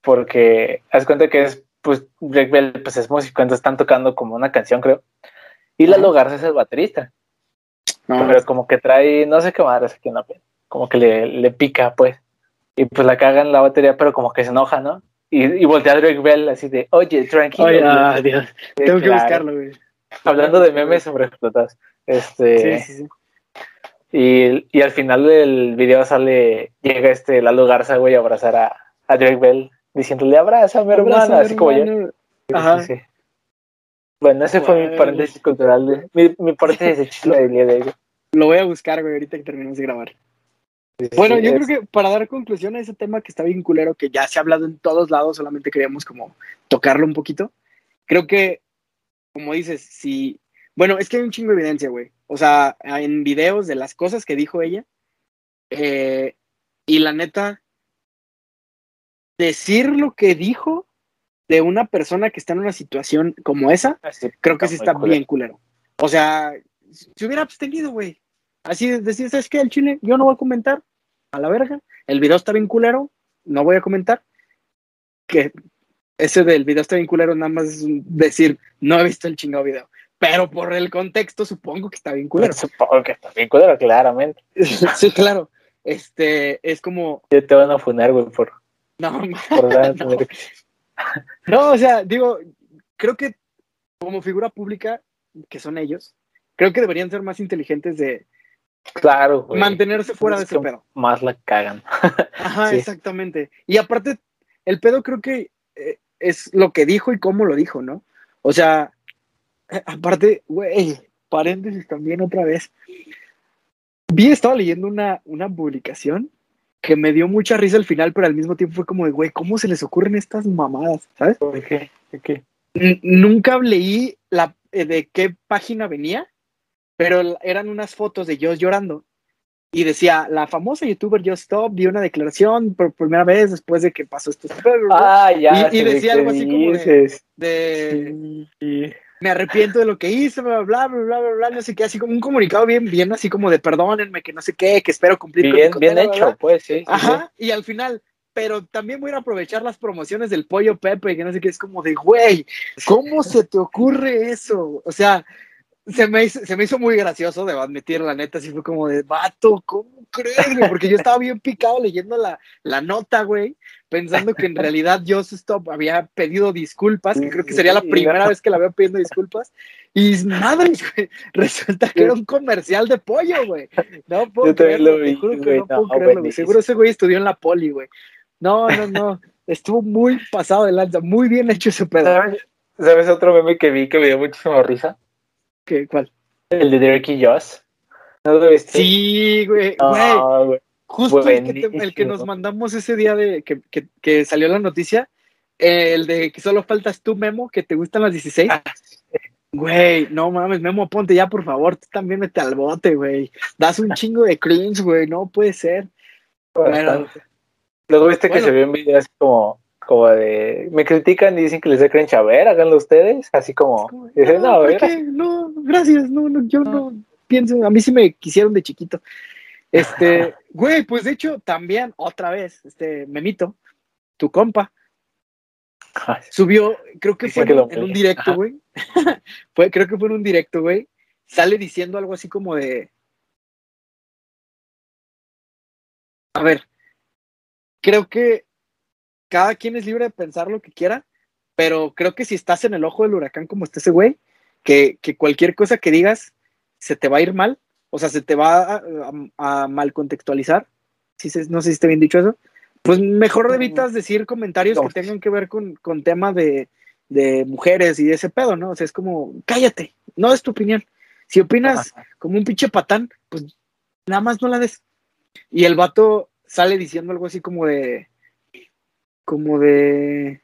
porque haz cuenta que es, pues, Drake Bell, pues es músico, entonces están tocando como una canción, creo. Y. Lalo Garza es el baterista, No, pero como que trae, no sé qué madre aquí en la piel, como que le, le pica, pues. Y pues la caga en la batería, pero como que se enoja, ¿no? Y, y voltea a Drake Bell así de, oye, tranquilo. Oye, yo, ah, Dios. "Sí, Tengo que claro". buscarlo, güey. Hablando de memes sobreexplotados. Este, Sí, sí, sí. y, y al final del video sale, llega este Lalo Garza, güey, a abrazar a, a Drake Bell, diciéndole, abraza a mi hermana, así como yo. Ajá. sí, sí. Bueno, ese fue mi paréntesis cultural, de, mi, mi paréntesis de chiste del día de hoy. Lo voy a buscar, güey, ahorita que terminemos de grabar. Sí, Bueno, yo es- creo que para dar conclusión a ese tema que está bien culero, que ya se ha hablado en todos lados, solamente queríamos como tocarlo un poquito. Creo que, como dices, si. Bueno, es que hay un chingo de evidencia, güey. O sea, en videos de las cosas que dijo ella. eh, y la neta, decir lo que dijo de una persona que está en una situación como esa, Así, creo que sí está culero. bien culero. O sea, si hubiera abstenido, güey. Así de decir, ¿sabes qué? El chile, yo no voy a comentar. A la verga. El video está bien culero. No voy a comentar. Que ese del video está bien culero, nada más es decir, no he visto el chingado video. Pero por el contexto, supongo que está bien culero. Supongo que está bien culero, claramente. sí, claro. Este, es como, Ya te van a funar, güey, por, no, por no. o sea, digo, creo que como figura pública, que son ellos, creo que deberían ser más inteligentes de Claro, güey. mantenerse fuera de Es ese pedo. Más la cagan. Ajá, sí. exactamente. Y aparte, el pedo creo que eh, es lo que dijo y cómo lo dijo, ¿no? O sea, eh, aparte, güey, paréntesis también otra vez. Vi, estaba leyendo una, una publicación que me dio mucha risa al final, pero al mismo tiempo fue como de, güey, ¿cómo se les ocurren estas mamadas? ¿Sabes? ¿Por qué? ¿Por qué? N- nunca leí la, eh, de qué página venía, pero eran unas fotos de Joss llorando. Y decía, la famosa youtuber Just Stop dio una declaración por primera vez después de que pasó esto. Ah, ya. Y- decía algo así como de- dices. De, Sí. me arrepiento de lo que hice, bla, bla, bla, bla, bla, bla, no sé qué, así como un comunicado bien, bien así como de perdónenme, que no sé qué, que espero cumplir con mi Bien, bien condena, bla, hecho, bla. pues, sí. Ajá, y al final, pero también voy a aprovechar las promociones del pollo Pepe, que no sé qué, es como de, güey, ¿cómo se te ocurre eso? O sea, se me hizo, se me hizo muy gracioso, debo admitir, la neta, así fue como de, vato, ¿cómo crees, güey? Porque yo estaba bien picado leyendo la, la nota, güey, pensando que en realidad Just Stop había pedido disculpas, que creo que sería la primera vez que la veo pidiendo disculpas, y madre, güey, resulta que era un comercial de pollo, güey. No puedo Yo creerlo, te vi, juro que güey, no puedo no, creerlo, güey. Seguro ese güey estudió en la poli, güey. No, no, no. Estuvo muy pasado de lanza, muy bien hecho ese pedo. ¿Sabes, ¿Sabes otro meme que vi que me dio muchísima risa? ¿Qué, ¿Cuál? El de Derek y Josh. ¿No lo viste? Sí, güey. No, güey. Justo el que, te- el que nos mandamos ese día de que, que, que salió la noticia, el de que solo faltas tú, Memo, que te gustan las 16. Ah, Güey, no mames, Memo, ponte ya, por favor, tú también mete al bote, güey. Das un chingo de cringe, güey, no puede ser. Bueno, Luego viste que se vio en videos como, como de, me critican y dicen que les da cringe, a ver, háganlo ustedes, así como, no, no, gracias, no, no, yo no pienso, a mí sí me quisieron de chiquito. Este, güey, pues de hecho, también, otra vez, este, Memito, tu compa, Subió, creo que fue en, un directo, güey. fue, creo que fue en un directo, güey. Sale diciendo algo así como de. A ver, creo que cada quien es libre de pensar lo que quiera, pero creo que si estás en el ojo del huracán como está ese güey, que, que cualquier cosa que digas se te va a ir mal, o sea, se te va a, a mal contextualizar. Si no sé si está bien dicho eso. Pues mejor evitas decir comentarios que tengan que ver con, con temas de, mujeres y de ese pedo, ¿no? O sea, es como, cállate, no es tu opinión. Si opinas como un pinche patán, pues nada más no la des. Y el vato sale diciendo algo así como de, como de,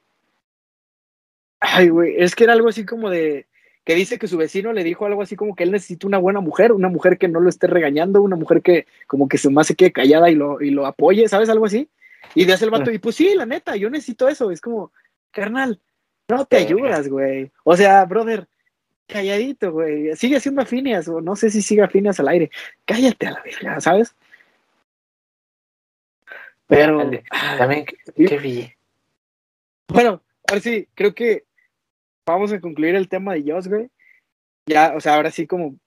ay, güey, es que era algo así como de, que dice que su vecino le dijo algo así como que él necesita una buena mujer, una mujer que no lo esté regañando, una mujer que como que se más se quede callada y lo, y lo apoye, ¿sabes? Algo así. Y de hace el vato, y pues sí, la neta, yo necesito eso. Es como, carnal, no te ayudas, güey. O sea, brother, calladito, güey. Sigue siendo afinias, o no sé si sigue afinias al aire. Cállate a la verga, ¿sabes? Pero. También, qué vi. Bueno, ahora sí, creo que vamos a concluir el tema de Joss, güey. Ya, o sea, ahora sí, como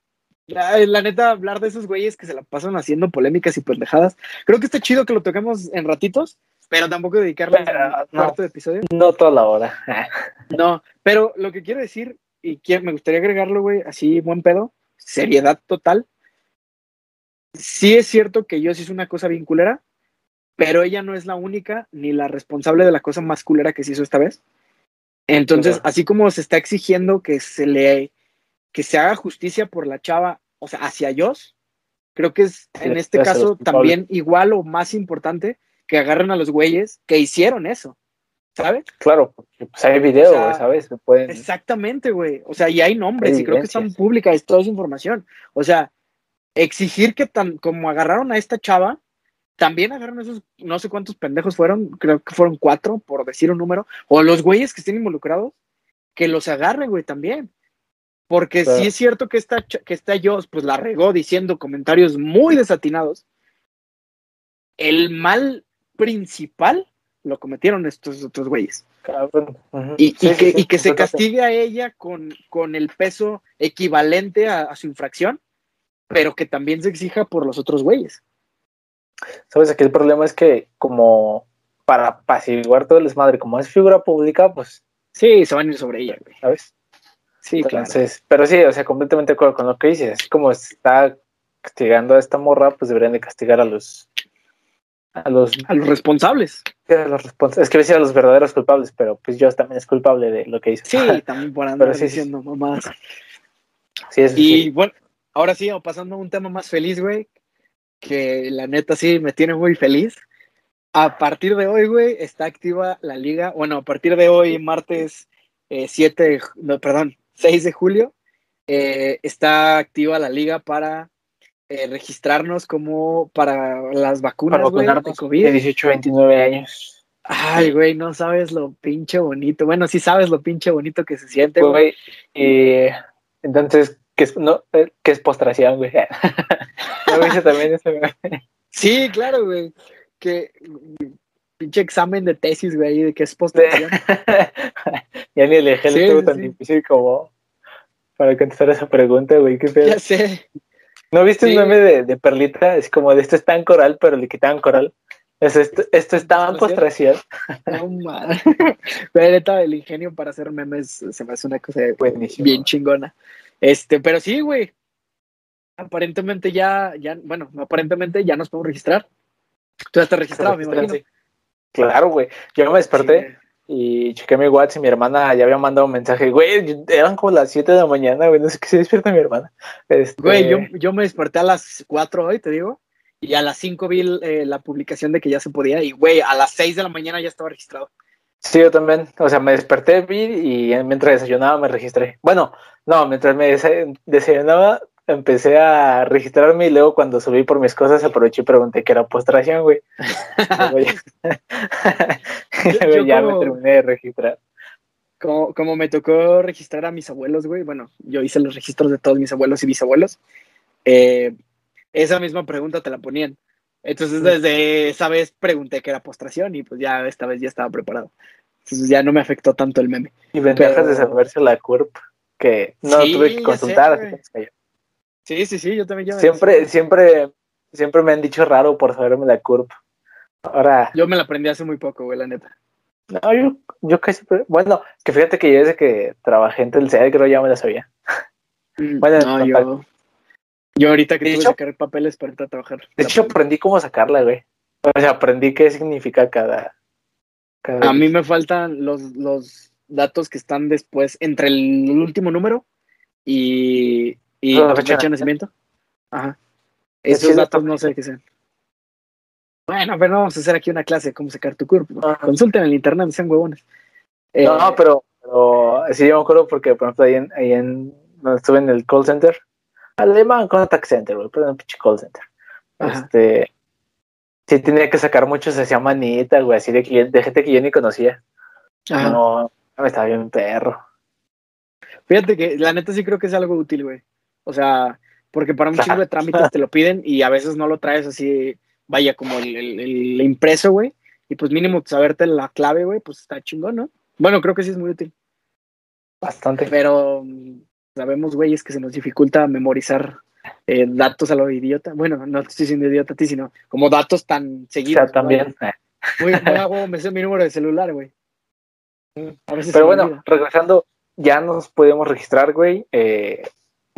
la, neta, hablar de esos güeyes que se la pasan haciendo polémicas y pendejadas. Creo que está chido que lo toquemos en ratitos, pero tampoco dedicarle a un cuarto de episodio. No toda la hora. no, pero lo que quiero decir, y me gustaría agregarlo, güey, así buen pedo, seriedad total. Sí es cierto que sí es una cosa bien culera, pero ella no es la única ni la responsable de la cosa más culera que se hizo esta vez. Entonces, así como se está exigiendo que se le que se haga justicia por la chava, o sea, hacia ellos, creo que es en este caso también igual o más importante que agarren a los güeyes que hicieron eso, ¿sabes? Claro, pues hay video, ¿sabes? Exactamente, güey. O sea, y hay nombres y creo que están públicas toda esa información. O sea, exigir que tan como agarraron a esta chava, también agarran esos, no sé cuántos pendejos fueron, creo que fueron cuatro, por decir un número, o los güeyes que estén involucrados, que los agarren, güey, también. Porque sí es cierto que esta, que esta Joss pues la regó diciendo comentarios muy desatinados. El mal principal lo cometieron estos otros güeyes. Y, que, se castigue a ella con, con el peso equivalente a, su infracción, pero que también se exija por los otros güeyes. Sabes, aquí el problema es que como para apaciguar todo el desmadre, como es figura pública, pues... Sí, se van a ir sobre ella, güey. ¿Sabes? Sí, Entonces, pero sí, o sea, completamente de acuerdo con lo que dices. Así como está castigando a esta morra, pues deberían de castigar a los a los, a los responsables. A los responsables. Es que decir a los verdaderos culpables, pero pues yo también es culpable de lo que hizo. Sí, también por andar diciendo mamás. Sí, y bueno, ahora sí, pasando a un tema más feliz, güey, que la neta sí me tiene muy feliz. A partir de hoy, güey, está activa la liga. Bueno, a partir de hoy, martes 7, eh, no, perdón, 6 de julio, eh, está activa la liga para eh, registrarnos como para las vacunas de COVID. De 18 a 29 años. Ay, güey, no sabes lo pinche bonito. Bueno, sí sabes lo pinche bonito que se siente, güey. entonces, ¿qué es, no, eh, ¿qué es postración, güey? también Sí, claro, güey. Que pinche examen de tesis, güey, de qué es postración. ya ni el ejemplo estuvo tan difícil como para contestar esa pregunta, güey, qué pedo. Ya sé. ¿No viste un meme de, Perlita? Es como de esto está en coral, pero le quitaban coral. esto, esto estaba en postración. No mal. el ingenio para hacer memes se me hace una cosa bien chingona. Este, pero sí, güey. Aparentemente ya, ya, bueno, aparentemente ya nos podemos registrar. Tú ya estás registrado, me imagino. Claro, güey. Yo me desperté y chequé mi WhatsApp y mi hermana ya había mandado un mensaje. Güey, eran como las 7 de la mañana, güey. No sé qué se despierta mi hermana. Este... Güey, yo, yo, me desperté a las 4 hoy, te digo. Y a las 5 vi eh, la publicación de que ya se podía. Y, güey, a las 6 de la mañana ya estaba registrado. Sí, yo también. O sea, me desperté, vi y mientras desayunaba me registré. Bueno, no, mientras me desayunaba empecé a registrarme y luego cuando subí por mis cosas aproveché y pregunté qué era postración, güey. luego ya, me terminé de registrar. Como, como me tocó registrar a mis abuelos, güey, bueno, yo hice los registros de todos mis abuelos y bisabuelos, eh, esa misma pregunta te la ponían. Entonces, desde esa vez pregunté qué era postración y pues ya esta vez ya estaba preparado. Entonces ya no me afectó tanto el meme. Y ventajas de saberse la CURP, que no tuve que consultar. Sí, sí, sí, yo también Siempre, siempre, siempre me han dicho raro por saberme la CURP. Ahora. Yo me la aprendí hace muy poco, güey, la neta. No, yo, yo casi. Bueno, que fíjate que yo desde que trabajé en Telcel creo ya me la sabía. Mm, bueno, no, yo, yo ahorita que tuve que sacar papeles para entrar a trabajar. De hecho, aprendí cómo sacarla, güey. O sea, aprendí qué significa cada. a mí me faltan los, los datos que están después, entre el último número y, y la fecha de nacimiento. Ajá. Esos datos no sé qué sean. Bueno, pero vamos a hacer aquí una clase de cómo sacar tu cuerpo. Consulten en el internet, sean huevones. no, no, eh, pero, pero sí, yo me acuerdo porque, por ejemplo, ahí en, ahí en donde estuve en el call center, Alemán Contact Center, güey, perdón, pinche call center. Este, sí tenía que sacar mucho, se hacía manita, güey, así de, de gente que yo ni conocía. No, me estaba bien perro. Fíjate que la neta sí creo que es algo útil, güey. O sea, porque para un chingo de trámites te lo piden y a veces no lo traes así, vaya, como el, el impreso, güey. Y pues mínimo saberte la clave, güey, pues está chingón, ¿no? Bueno, creo que sí es muy útil. Bastante. Pero sabemos, güey, es que se nos dificulta memorizar eh, datos a lo idiota. Bueno, no estoy siendo idiota a ti, sino como datos tan seguidos. O sea, también. Muy, hago, me sé mi número de celular, güey. Pero bueno, regresando, ya nos podemos registrar, güey. Eh,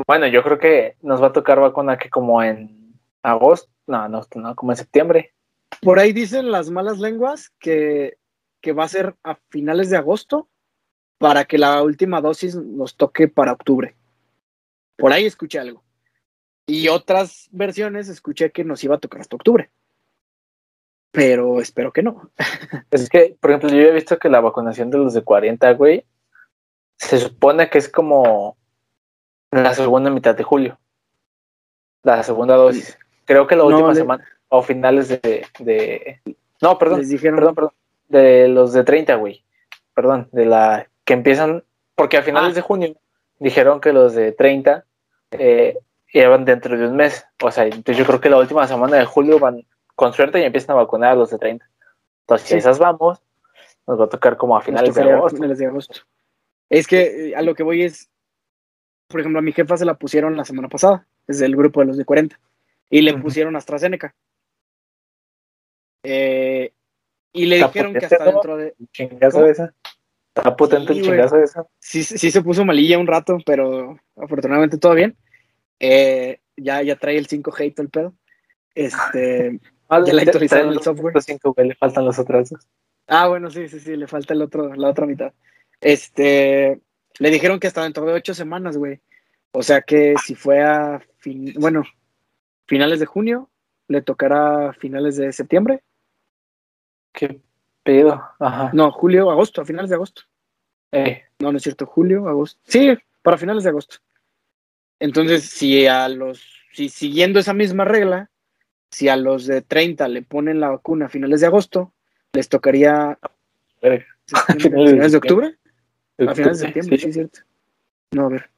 bueno, yo creo que nos va a tocar vacuna que como en agosto, no, no, no, como en septiembre. Por ahí dicen las malas lenguas que, que va a ser a finales de agosto para que la última dosis nos toque para octubre. Por ahí escuché algo. Y otras versiones escuché que nos iba a tocar hasta octubre. Pero espero que no. Es que, por ejemplo, yo he visto que la vacunación de los de 40, güey, se supone que es como la segunda mitad de julio. La segunda dosis. Creo que la última semana o finales de, de... No, perdón. Perdón, perdón. De los de 30, güey. Perdón, de la que empiezan, porque a finales ah. de junio dijeron que los de 30 eh, iban dentro de un mes. O sea, entonces yo creo que la última semana de julio van con suerte y empiezan a vacunar a los de 30. Entonces, si esas vamos, nos va a tocar como a finales de agosto. Es que eh, a lo que voy es, por ejemplo, a mi jefa se la pusieron la semana pasada, desde el grupo de los de 40, y le pusieron AstraZeneca. Eh, y le dijeron que hasta dentro de. ¿Chingazo esa? Está potente el chingazo esa. Sí, sí se puso malilla un rato, pero afortunadamente todo bien. Eh, ya, ya trae el 5G y todo el pedo. Este, ah, ya le actualizaron el software. Los 5 le faltan los otros Ah, bueno, sí, sí, sí, le falta el otro, la otra mitad. Este, le dijeron que hasta dentro de ocho semanas, güey. O sea que si fue a, fin, bueno, finales de junio, le tocará finales de septiembre. ¿Qué pedo. Ajá. No, julio, agosto, a finales de agosto. Eh. No, no es cierto, julio, agosto. Sí, para finales de agosto. Entonces, si a los, si siguiendo esa misma regla, si a los de 30 le ponen la vacuna a finales de agosto, les tocaría a finales de octubre. A finales de septiembre, sí, es cierto. No, a ver.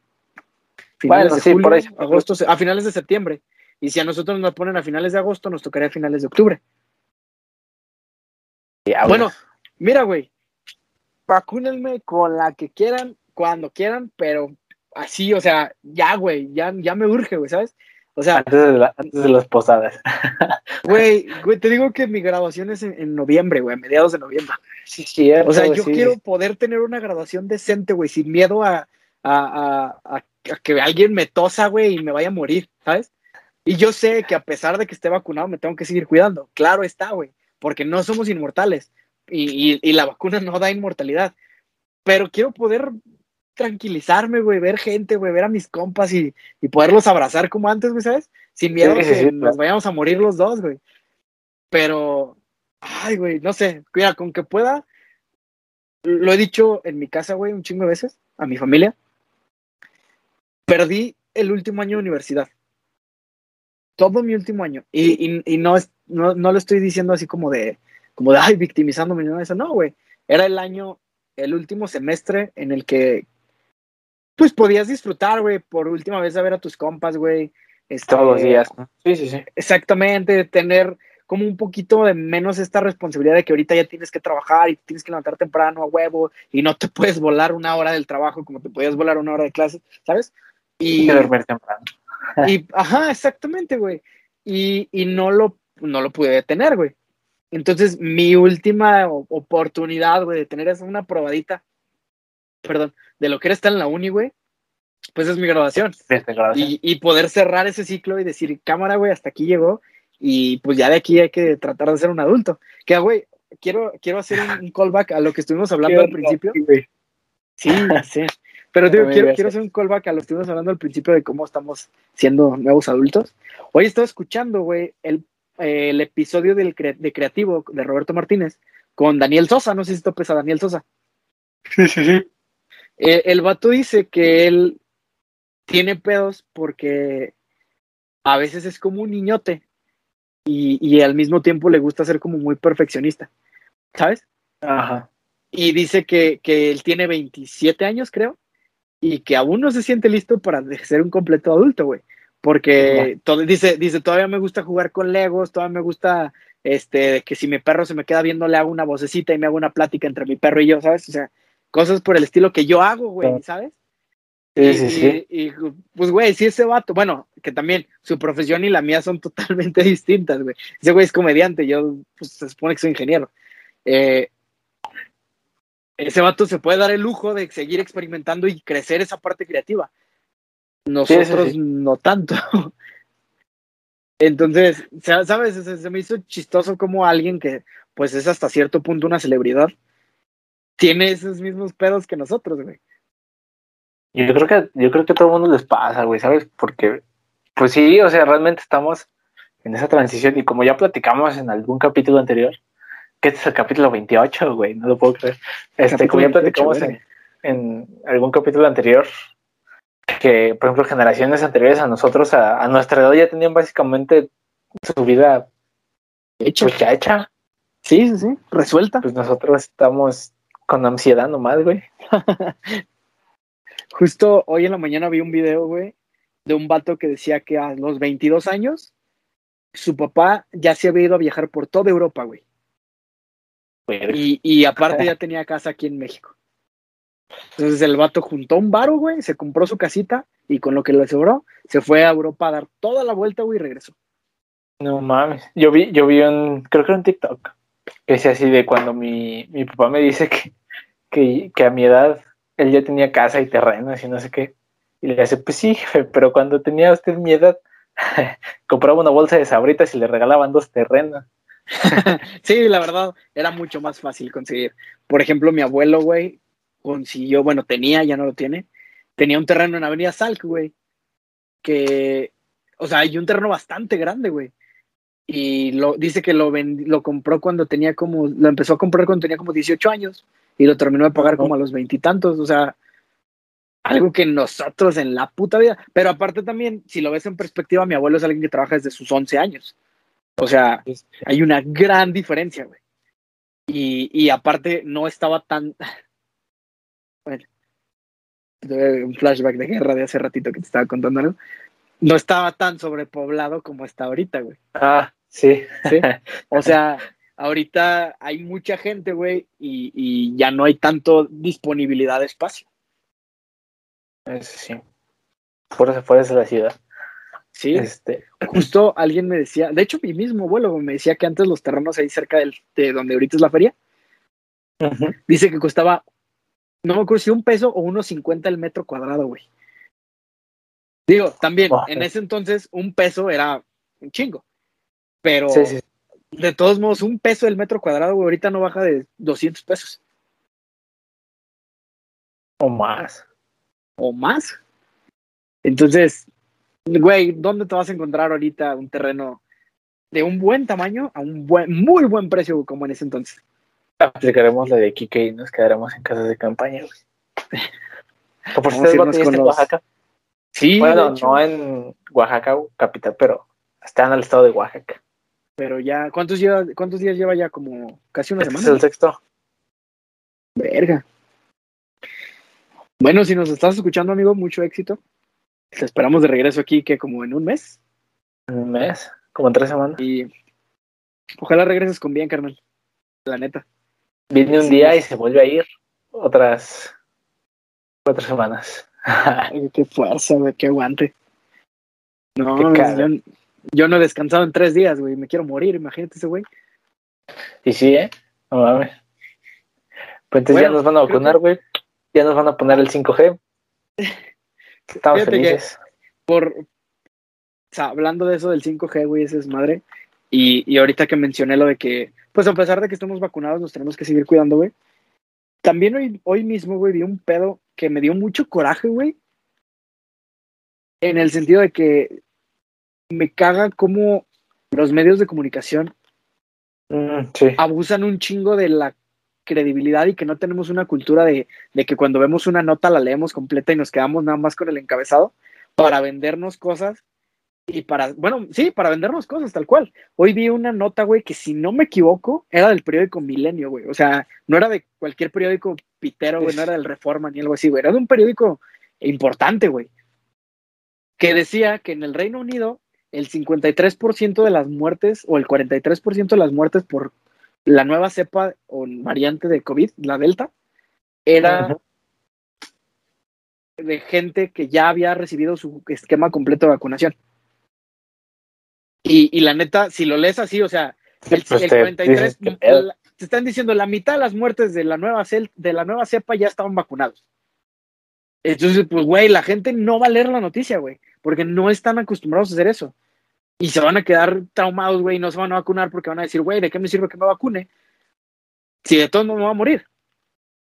Finales de julio, agosto, a finales de septiembre. Y si a nosotros nos ponen a finales de agosto, nos tocaría a finales de octubre. Bueno, mira, güey, vacúnenme con la que quieran, cuando quieran, pero así, o sea, ya, güey, ya, ya me urge, güey, ¿sabes? O sea, antes de, las posadas. Güey, güey, te digo que mi graduación es en, noviembre, güey, a mediados de noviembre. Sí, cierto. O sea, yo quiero poder tener una graduación decente, güey, sin miedo a, a, a, a, que alguien me tosa, güey, y me vaya a morir, ¿sabes? Y yo sé que a pesar de que esté vacunado, me tengo que seguir cuidando. Claro está, güey porque no somos inmortales y, la vacuna no da inmortalidad. Pero quiero poder tranquilizarme, güey, ver gente, güey, ver a mis compas y, poderlos abrazar como antes, güey, ¿sabes? Sin miedo a que nos vayamos a morir los dos, güey. Pero, ay, güey, no sé, cuida, con que pueda, lo he dicho en mi casa, güey, un chingo de veces, a mi familia. Perdí el último año de universidad. Todo mi último año. Y, y, y no, es, no, no lo estoy diciendo así como de, como de, ay, victimizándome, no, eso no, güey. Era el año, el último semestre en el que, pues, podías disfrutar, güey, por última vez a ver a tus compas, güey. Este, Todos los días. ¿no? Sí, sí, sí. Exactamente, tener como un poquito de menos esta responsabilidad de que ahorita ya tienes que trabajar y tienes que levantar temprano a huevo y no te puedes volar una hora del trabajo como te podías volar una hora de clase, ¿sabes? Y, que dormir temprano. y ajá, exactamente, güey. Y, y no lo, no lo pude detener, güey. Entonces, mi última oportunidad, güey, de tener esa una probadita, perdón, de lo que era estar en la uni, güey, pues es mi graduación. Desde graduación. Y, y poder cerrar ese ciclo y decir, cámara, güey, hasta aquí llegó. Y pues ya de aquí hay que tratar de ser un adulto. Que, güey, quiero, quiero hacer un, un callback a lo que estuvimos hablando al principio. Sí, sí. Pero digo, quiero, quiero hacer un callback a lo que estuvimos hablando al principio de cómo estamos siendo nuevos adultos. Hoy estaba escuchando, güey, el, eh, el episodio del cre- de Creativo de Roberto Martínez con Daniel Sosa. No sé si topes a Daniel Sosa. Sí, sí, sí. Eh, el vato dice que él tiene pedos porque a veces es como un niñote y, y al mismo tiempo le gusta ser como muy perfeccionista, ¿sabes? Ajá. Y dice que, que él tiene 27 años, creo, y que aún no se siente listo para ser un completo adulto, güey. Porque todo, dice, dice, todavía me gusta jugar con Legos, todavía me gusta este, que si mi perro se me queda viendo, le hago una vocecita y me hago una plática entre mi perro y yo, ¿sabes? O sea, cosas por el estilo que yo hago, güey. ¿sabes? Sí, y, sí, sí. y- y, pues, güey, si ese vato, bueno, que también su profesión y la mía son totalmente distintas, güey. Ese güey es comediante, yo, pues, se supone que soy ingeniero. Eh, ese vato se puede dar el lujo de seguir experimentando y crecer esa parte creativa. Nosotros Sí, sí, sí. no tanto. Entonces, sa- ¿sabes? Se, se me hizo chistoso como alguien que, pues, es hasta cierto punto una celebridad, tiene esos mismos pedos que nosotros, güey. Yo creo que, yo creo que a todo el mundo les pasa, güey, ¿sabes? Porque, pues sí, o sea, realmente estamos en esa transición y como ya platicamos en algún capítulo anterior, que este es el capítulo 28, güey, no lo puedo creer. Este, como ya 28, platicamos en, algún capítulo anterior, que, por ejemplo, generaciones anteriores a nosotros, a, a nuestra edad, ya tenían básicamente su vida Hecho. pues, ya hecha. Sí, sí, sí, resuelta. Pues nosotros estamos con ansiedad nomás, güey. Justo hoy en la mañana vi un video, güey, de un vato que decía que a los 22 años su papá ya se había ido a viajar por toda Europa, güey. Y, y aparte ya tenía casa aquí en México. Entonces el vato juntó un varo, güey, se compró su casita y con lo que le sobró se fue a Europa a dar toda la vuelta, güey, y regresó. No mames. Yo vi, yo vi un, creo que era un TikTok, decía así de cuando mi, mi papá me dice que, que, que a mi edad él ya tenía casa y terrenos y no sé qué. Y le dice, pues sí, jefe, pero cuando tenía usted mi edad, compraba una bolsa de sabritas y le regalaban dos terrenos. Sí, la verdad, era mucho más fácil conseguir. Por ejemplo, mi abuelo, güey, consiguió, bueno, tenía, ya no lo tiene, tenía un terreno en Avenida Salk, güey, que, o sea, hay un terreno bastante grande, güey. Y lo, dice que lo, vendi- lo compró cuando tenía como, lo empezó a comprar cuando tenía como 18 años y lo terminó de pagar como a los veintitantos, o sea, algo que nosotros en la puta vida, pero aparte también, si lo ves en perspectiva, mi abuelo es alguien que trabaja desde sus 11 años. O sea, hay una gran diferencia, güey. Y, y aparte no estaba tan... Bueno, un flashback de guerra de hace ratito que te estaba contando, ¿no? No estaba tan sobrepoblado como está ahorita, güey. Ah, sí. ¿sí? O sea, ahorita hay mucha gente, güey, y, y ya no hay tanto disponibilidad de espacio. Eso sí. Por eso fuera de la ciudad. Sí, Este, justo alguien me decía, de hecho mi mismo abuelo me decía que antes los terrenos ahí cerca del, de donde ahorita es la feria, dice que costaba, no me acuerdo si un peso o unos 50 el metro cuadrado, güey. Digo, también, en ese entonces un peso era un chingo, pero Sí, sí. de todos modos, un peso el metro cuadrado, güey, ahorita no baja de 200 pesos O más. o más. Entonces, güey, ¿dónde te vas a encontrar ahorita un terreno de un buen tamaño a un buen, muy buen precio como en ese entonces? Aplicaremos la de Kike y nos quedaremos en casas de campaña, güey. ¿O por si con los- Oaxaca? Sí, bueno, no en Oaxaca, capital, pero está en el estado de Oaxaca. pero ya, ¿cuántos, lleva, ¿cuántos días lleva ya? Como casi una Este es semana. el sexto. Verga. Bueno, si nos estás escuchando, amigo, mucho éxito. Te esperamos de regreso aquí, que como en un mes. Un mes, como en tres semanas. Y ojalá regreses con bien, carnal. La neta. Viene un Sí. día y se vuelve a ir otras cuatro semanas. Ay, qué fuerza, güey, qué aguante. No, Qué yo, yo no he descansado en tres días, güey. Me quiero morir, imagínate ese güey. y sí, ¿eh? No mames. Pues entonces Bueno, ya nos van a vacunar, güey. Ya nos van a poner el 5G. Estamos Fíjate felices. Por, o sea, hablando de eso del 5G, güey, ese es madre. Y, y ahorita que mencioné lo de que, pues a pesar de que estemos vacunados, nos tenemos que seguir cuidando, güey. También hoy, hoy mismo, güey, vi un pedo que me dio mucho coraje, güey. En el sentido de que me caga cómo los medios de comunicación Mm, sí. abusan un chingo de la credibilidad y que no tenemos una cultura de, de que cuando vemos una nota la leemos completa y nos quedamos nada más con el encabezado para vendernos cosas y para, bueno, sí, para vendernos cosas tal cual. Hoy vi una nota, güey, que si no me equivoco, era del periódico Milenio, güey. O sea, no era de cualquier periódico pitero, güey, no era del Reforma ni algo así, güey. Era de un periódico importante, güey. Que decía que en el Reino Unido el 53% de las muertes o el 43% de las muertes por la nueva cepa o variante de COVID, la Delta, era de gente que ya había recibido su esquema completo de vacunación. Y, y la neta, si lo lees así, o sea, el, Pues el te 43, dices, ¿qué pedo? la- te están diciendo la mitad de las muertes de la nueva, cel- de la nueva cepa ya estaban vacunados. Entonces, pues, güey, la gente no va a leer la noticia, güey, porque no están acostumbrados a hacer eso. Y se van a quedar traumados, güey, y no se van a vacunar porque van a decir, güey, ¿de qué me sirve que me vacune? Si de todos modos me voy a morir.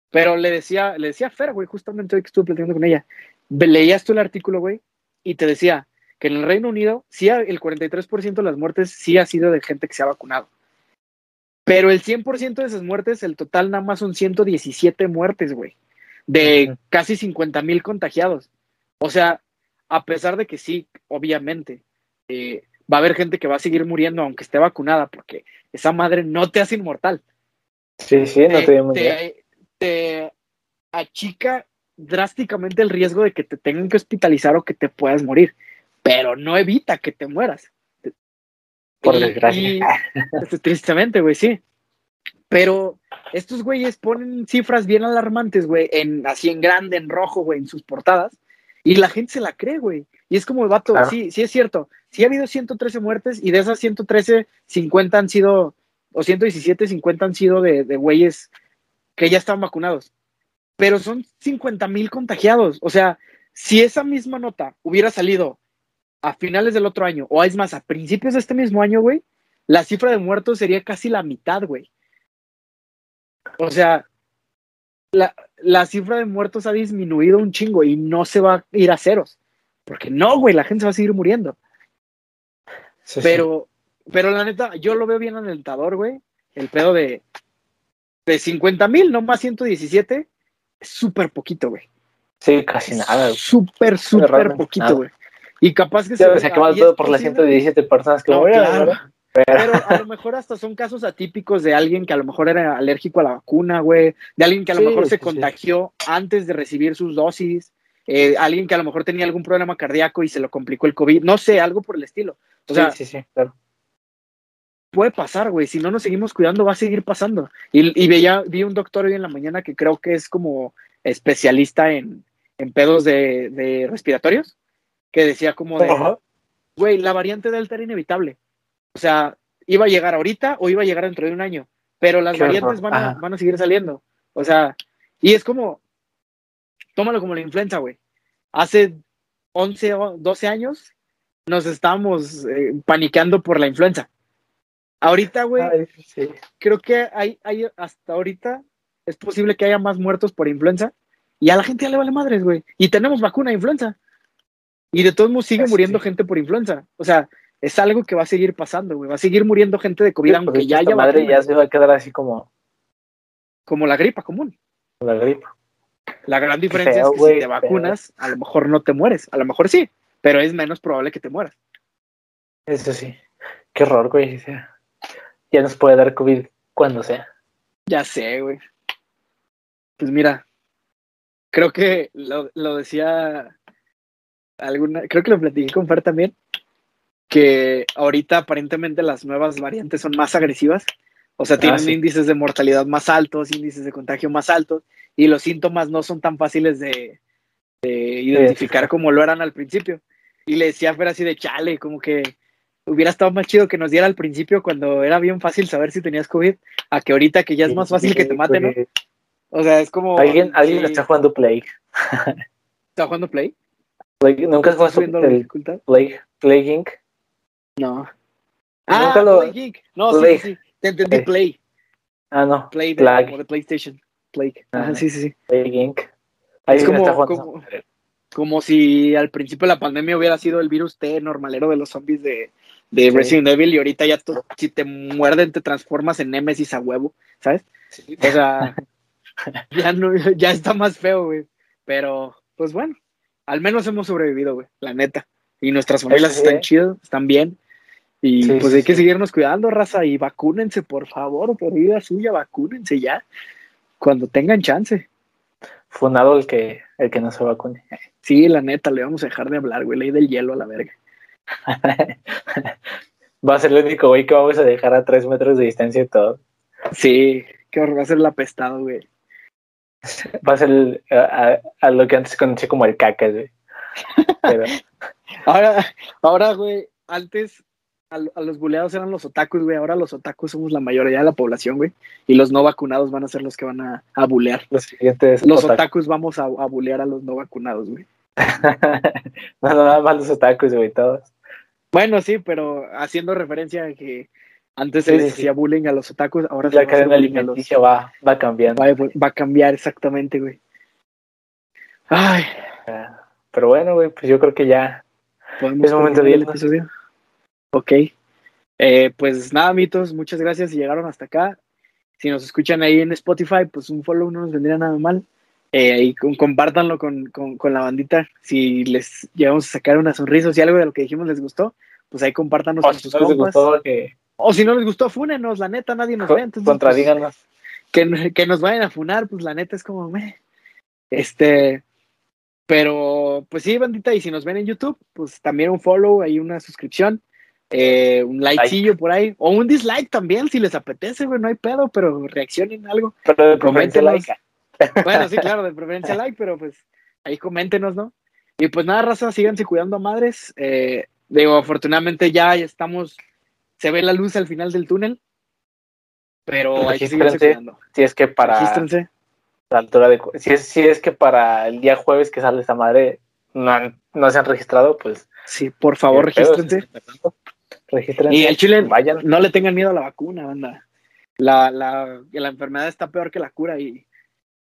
Pero le decía, le decía a Fer, güey, justamente hoy que estuve platicando con ella, leías tú el artículo, güey, y te decía que en el Reino Unido, sí, el 43% de las muertes sí ha sido de gente que se ha vacunado. Pero el 100% de esas muertes, el total nada más son 117 muertes, güey, de casi 50 mil contagiados. O sea, a pesar de que sí, obviamente, eh, va a haber gente que va a seguir muriendo aunque esté vacunada, porque esa madre no te hace inmortal Sí, sí, no te, te te- te achica drásticamente el riesgo de que te tengan que hospitalizar o que te puedas morir, pero no evita que te mueras. Por desgracia. y- este, tristemente, güey, sí. Pero estos güeyes ponen cifras bien alarmantes, güey, en, así en grande, en rojo, güey, en sus portadas, y la gente se la cree, güey. Y es como, vato, Claro. sí, sí es cierto. Sí ha habido 113 muertes y de esas 113, 50 han sido, o 117, 50 han sido de, de güeyes que ya están vacunados. Pero son 50 mil contagiados. O sea, si esa misma nota hubiera salido a finales del otro año, o es más, a principios de este mismo año, güey, la cifra de muertos sería casi la mitad, güey. O sea, la, la cifra de muertos ha disminuido un chingo y no se va a ir a ceros. Porque no, güey, la gente se va a seguir muriendo. Sí, sí. Pero, pero la neta, yo lo veo bien alentador, güey. El pedo de, de 50 mil, no más 117, es súper poquito, güey. Sí, casi nada. Súper, súper poquito, güey. Y capaz que Ya se acaba todo por las posible- 117 personas que No, murieron, claro. ¿verdad? Pero a lo mejor hasta son casos atípicos de alguien que a lo mejor era alérgico a la vacuna, güey. De alguien que a lo Sí, mejor se sí, sí. contagió antes de recibir sus dosis. eh, alguien que a lo mejor tenía algún problema cardíaco y se lo complicó el COVID. No sé, algo por el estilo. O sea, sí, sí, sí, claro. puede pasar, güey. Si no nos seguimos cuidando, va a seguir pasando. Y, y veía, vi un doctor hoy en la mañana que creo que es como especialista en, en pedos de, de respiratorios, que decía como de, güey, la variante Delta era inevitable. O sea, iba a llegar ahorita o iba a llegar dentro de un año, pero las Qué variantes van a, Ajá. van a seguir saliendo. O sea, y es como, tómalo como la influenza, güey. Hace 11 o 12 años nos estábamos eh, paniqueando por la influenza. Ahorita, güey, sí. creo que hay, hay, hasta ahorita es posible que haya más muertos por influenza y a la gente ya le vale madres, güey. Y tenemos vacuna de influenza. Y de todos modos sigue Así muriendo gente por influenza. O sea, es algo que va a seguir pasando, güey. Va a seguir muriendo gente de COVID, Sí, aunque porque ya haya madre vacuna. ya se va a quedar así como como la gripa común. La gripa. La gran diferencia es que si te vacunas, a lo mejor no te mueres, a lo mejor sí, pero es menos probable que te mueras. Eso sí. Qué horror, güey. Ya nos puede dar COVID cuando sea. Ya sé, güey. Pues mira, creo que lo, lo decía alguna, creo que lo platiqué con Fer también, que ahorita aparentemente las nuevas variantes son más agresivas, o sea, ah, tienen índices de mortalidad más altos, índices de contagio más altos, y los síntomas no son tan fáciles de, identificar como lo eran al principio. Y le decía a Fer así de chale, como que hubiera estado más chido que nos diera al principio cuando era bien fácil saber si tenías COVID, a que ahorita que ya es más fácil que te maten, ¿no? O sea, es como. Alguien, alguien está jugando Play. ¿Está jugando Play? ¿Nunca has jugado el Play, Play Inc? No. Ah, Play Inc. No, sí, sí, Te entendí Play. Ah, no. Play de, PlayStation. Play. Ajá, sí, sí, sí. Play Inc. Ahí es como, como, como, si al principio de la pandemia hubiera sido el virus T normalero de los zombies de, de Resident Evil y ahorita ya si te muerden te transformas en Nemesis a huevo, ¿sabes? O sea, ya, no, ya está más feo, güey. Pero, pues bueno, al menos hemos sobrevivido, güey, la neta. Y nuestras familias están chidas, están bien. Y pues hay que seguirnos cuidando, raza, y vacúnense, por favor, por vida suya, vacúnense ya, cuando tengan chance. Fundado el que, el que no se vacune. Sí, la neta, le vamos a dejar de hablar, güey, ley del hielo a la verga. va a ser el único güey que vamos a dejar a tres metros de distancia y todo. Sí, que va a ser el apestado, güey. Va a ser a, lo que antes conocía como el caca, güey. ahora, ahora, güey, antes a, los buleados eran los otakus, güey. Ahora los otakus somos la mayoría de la población, güey. Y los no vacunados van a ser los que van a, a bulear. Los siguientes. Los otakus vamos a, a bulear a los no vacunados, güey. no, nada más los otakus, güey, todos. Bueno, sí, pero haciendo referencia a que antes se decía bullying a los otakus, ahora la cadena alimenticia los... va, va cambiando. Va, a cambiar exactamente, güey. Ay. Pero bueno, güey, pues yo creo que ya es momento de. El episodio. Ok. Eh, pues nada, mitos, muchas gracias si llegaron hasta acá. Si nos escuchan ahí en Spotify, pues un follow no nos vendría nada mal. Eh, ahí compártanlo con, con, con, la bandita. Si les llegamos a sacar una sonrisa, si algo de lo que dijimos les gustó, pues ahí compártanos con sus compas. que o si no les gustó, fúnenos, la neta, nadie nos ve. Entonces, Contradíganos. que, que, nos vayan a funar, pues la neta es como, me. Este, pero pues sí, bandita, y si nos ven en YouTube, pues también un follow, ahí una suscripción, eh, un likecillo por ahí, o un dislike también, si les apetece, güey, no hay pedo, pero reaccionen algo. Pero de preferencia like. Bueno, sí, claro, de preferencia like, pero pues ahí coméntenos, ¿no? Y pues nada, raza, síganse cuidando a madres. Eh, digo, afortunadamente ya estamos se ve la luz al final del túnel, pero hay que Si es que para la altura de si es, si es que para el día jueves que sale esa madre no, no se han registrado, pues sí, por favor, regístrense. Y el chile, vayan. no le tengan miedo a la vacuna, banda. La, la, la enfermedad está peor que la cura y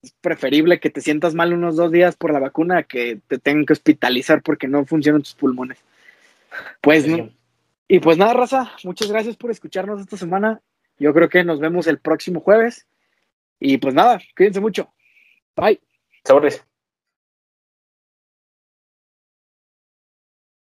es preferible que te sientas mal unos dos días por la vacuna que te tengan que hospitalizar porque no funcionan tus pulmones. Pues no, y pues nada, raza, muchas gracias por escucharnos esta semana. Yo creo que nos vemos el próximo jueves. Y pues nada, cuídense mucho. Bye. Sabores.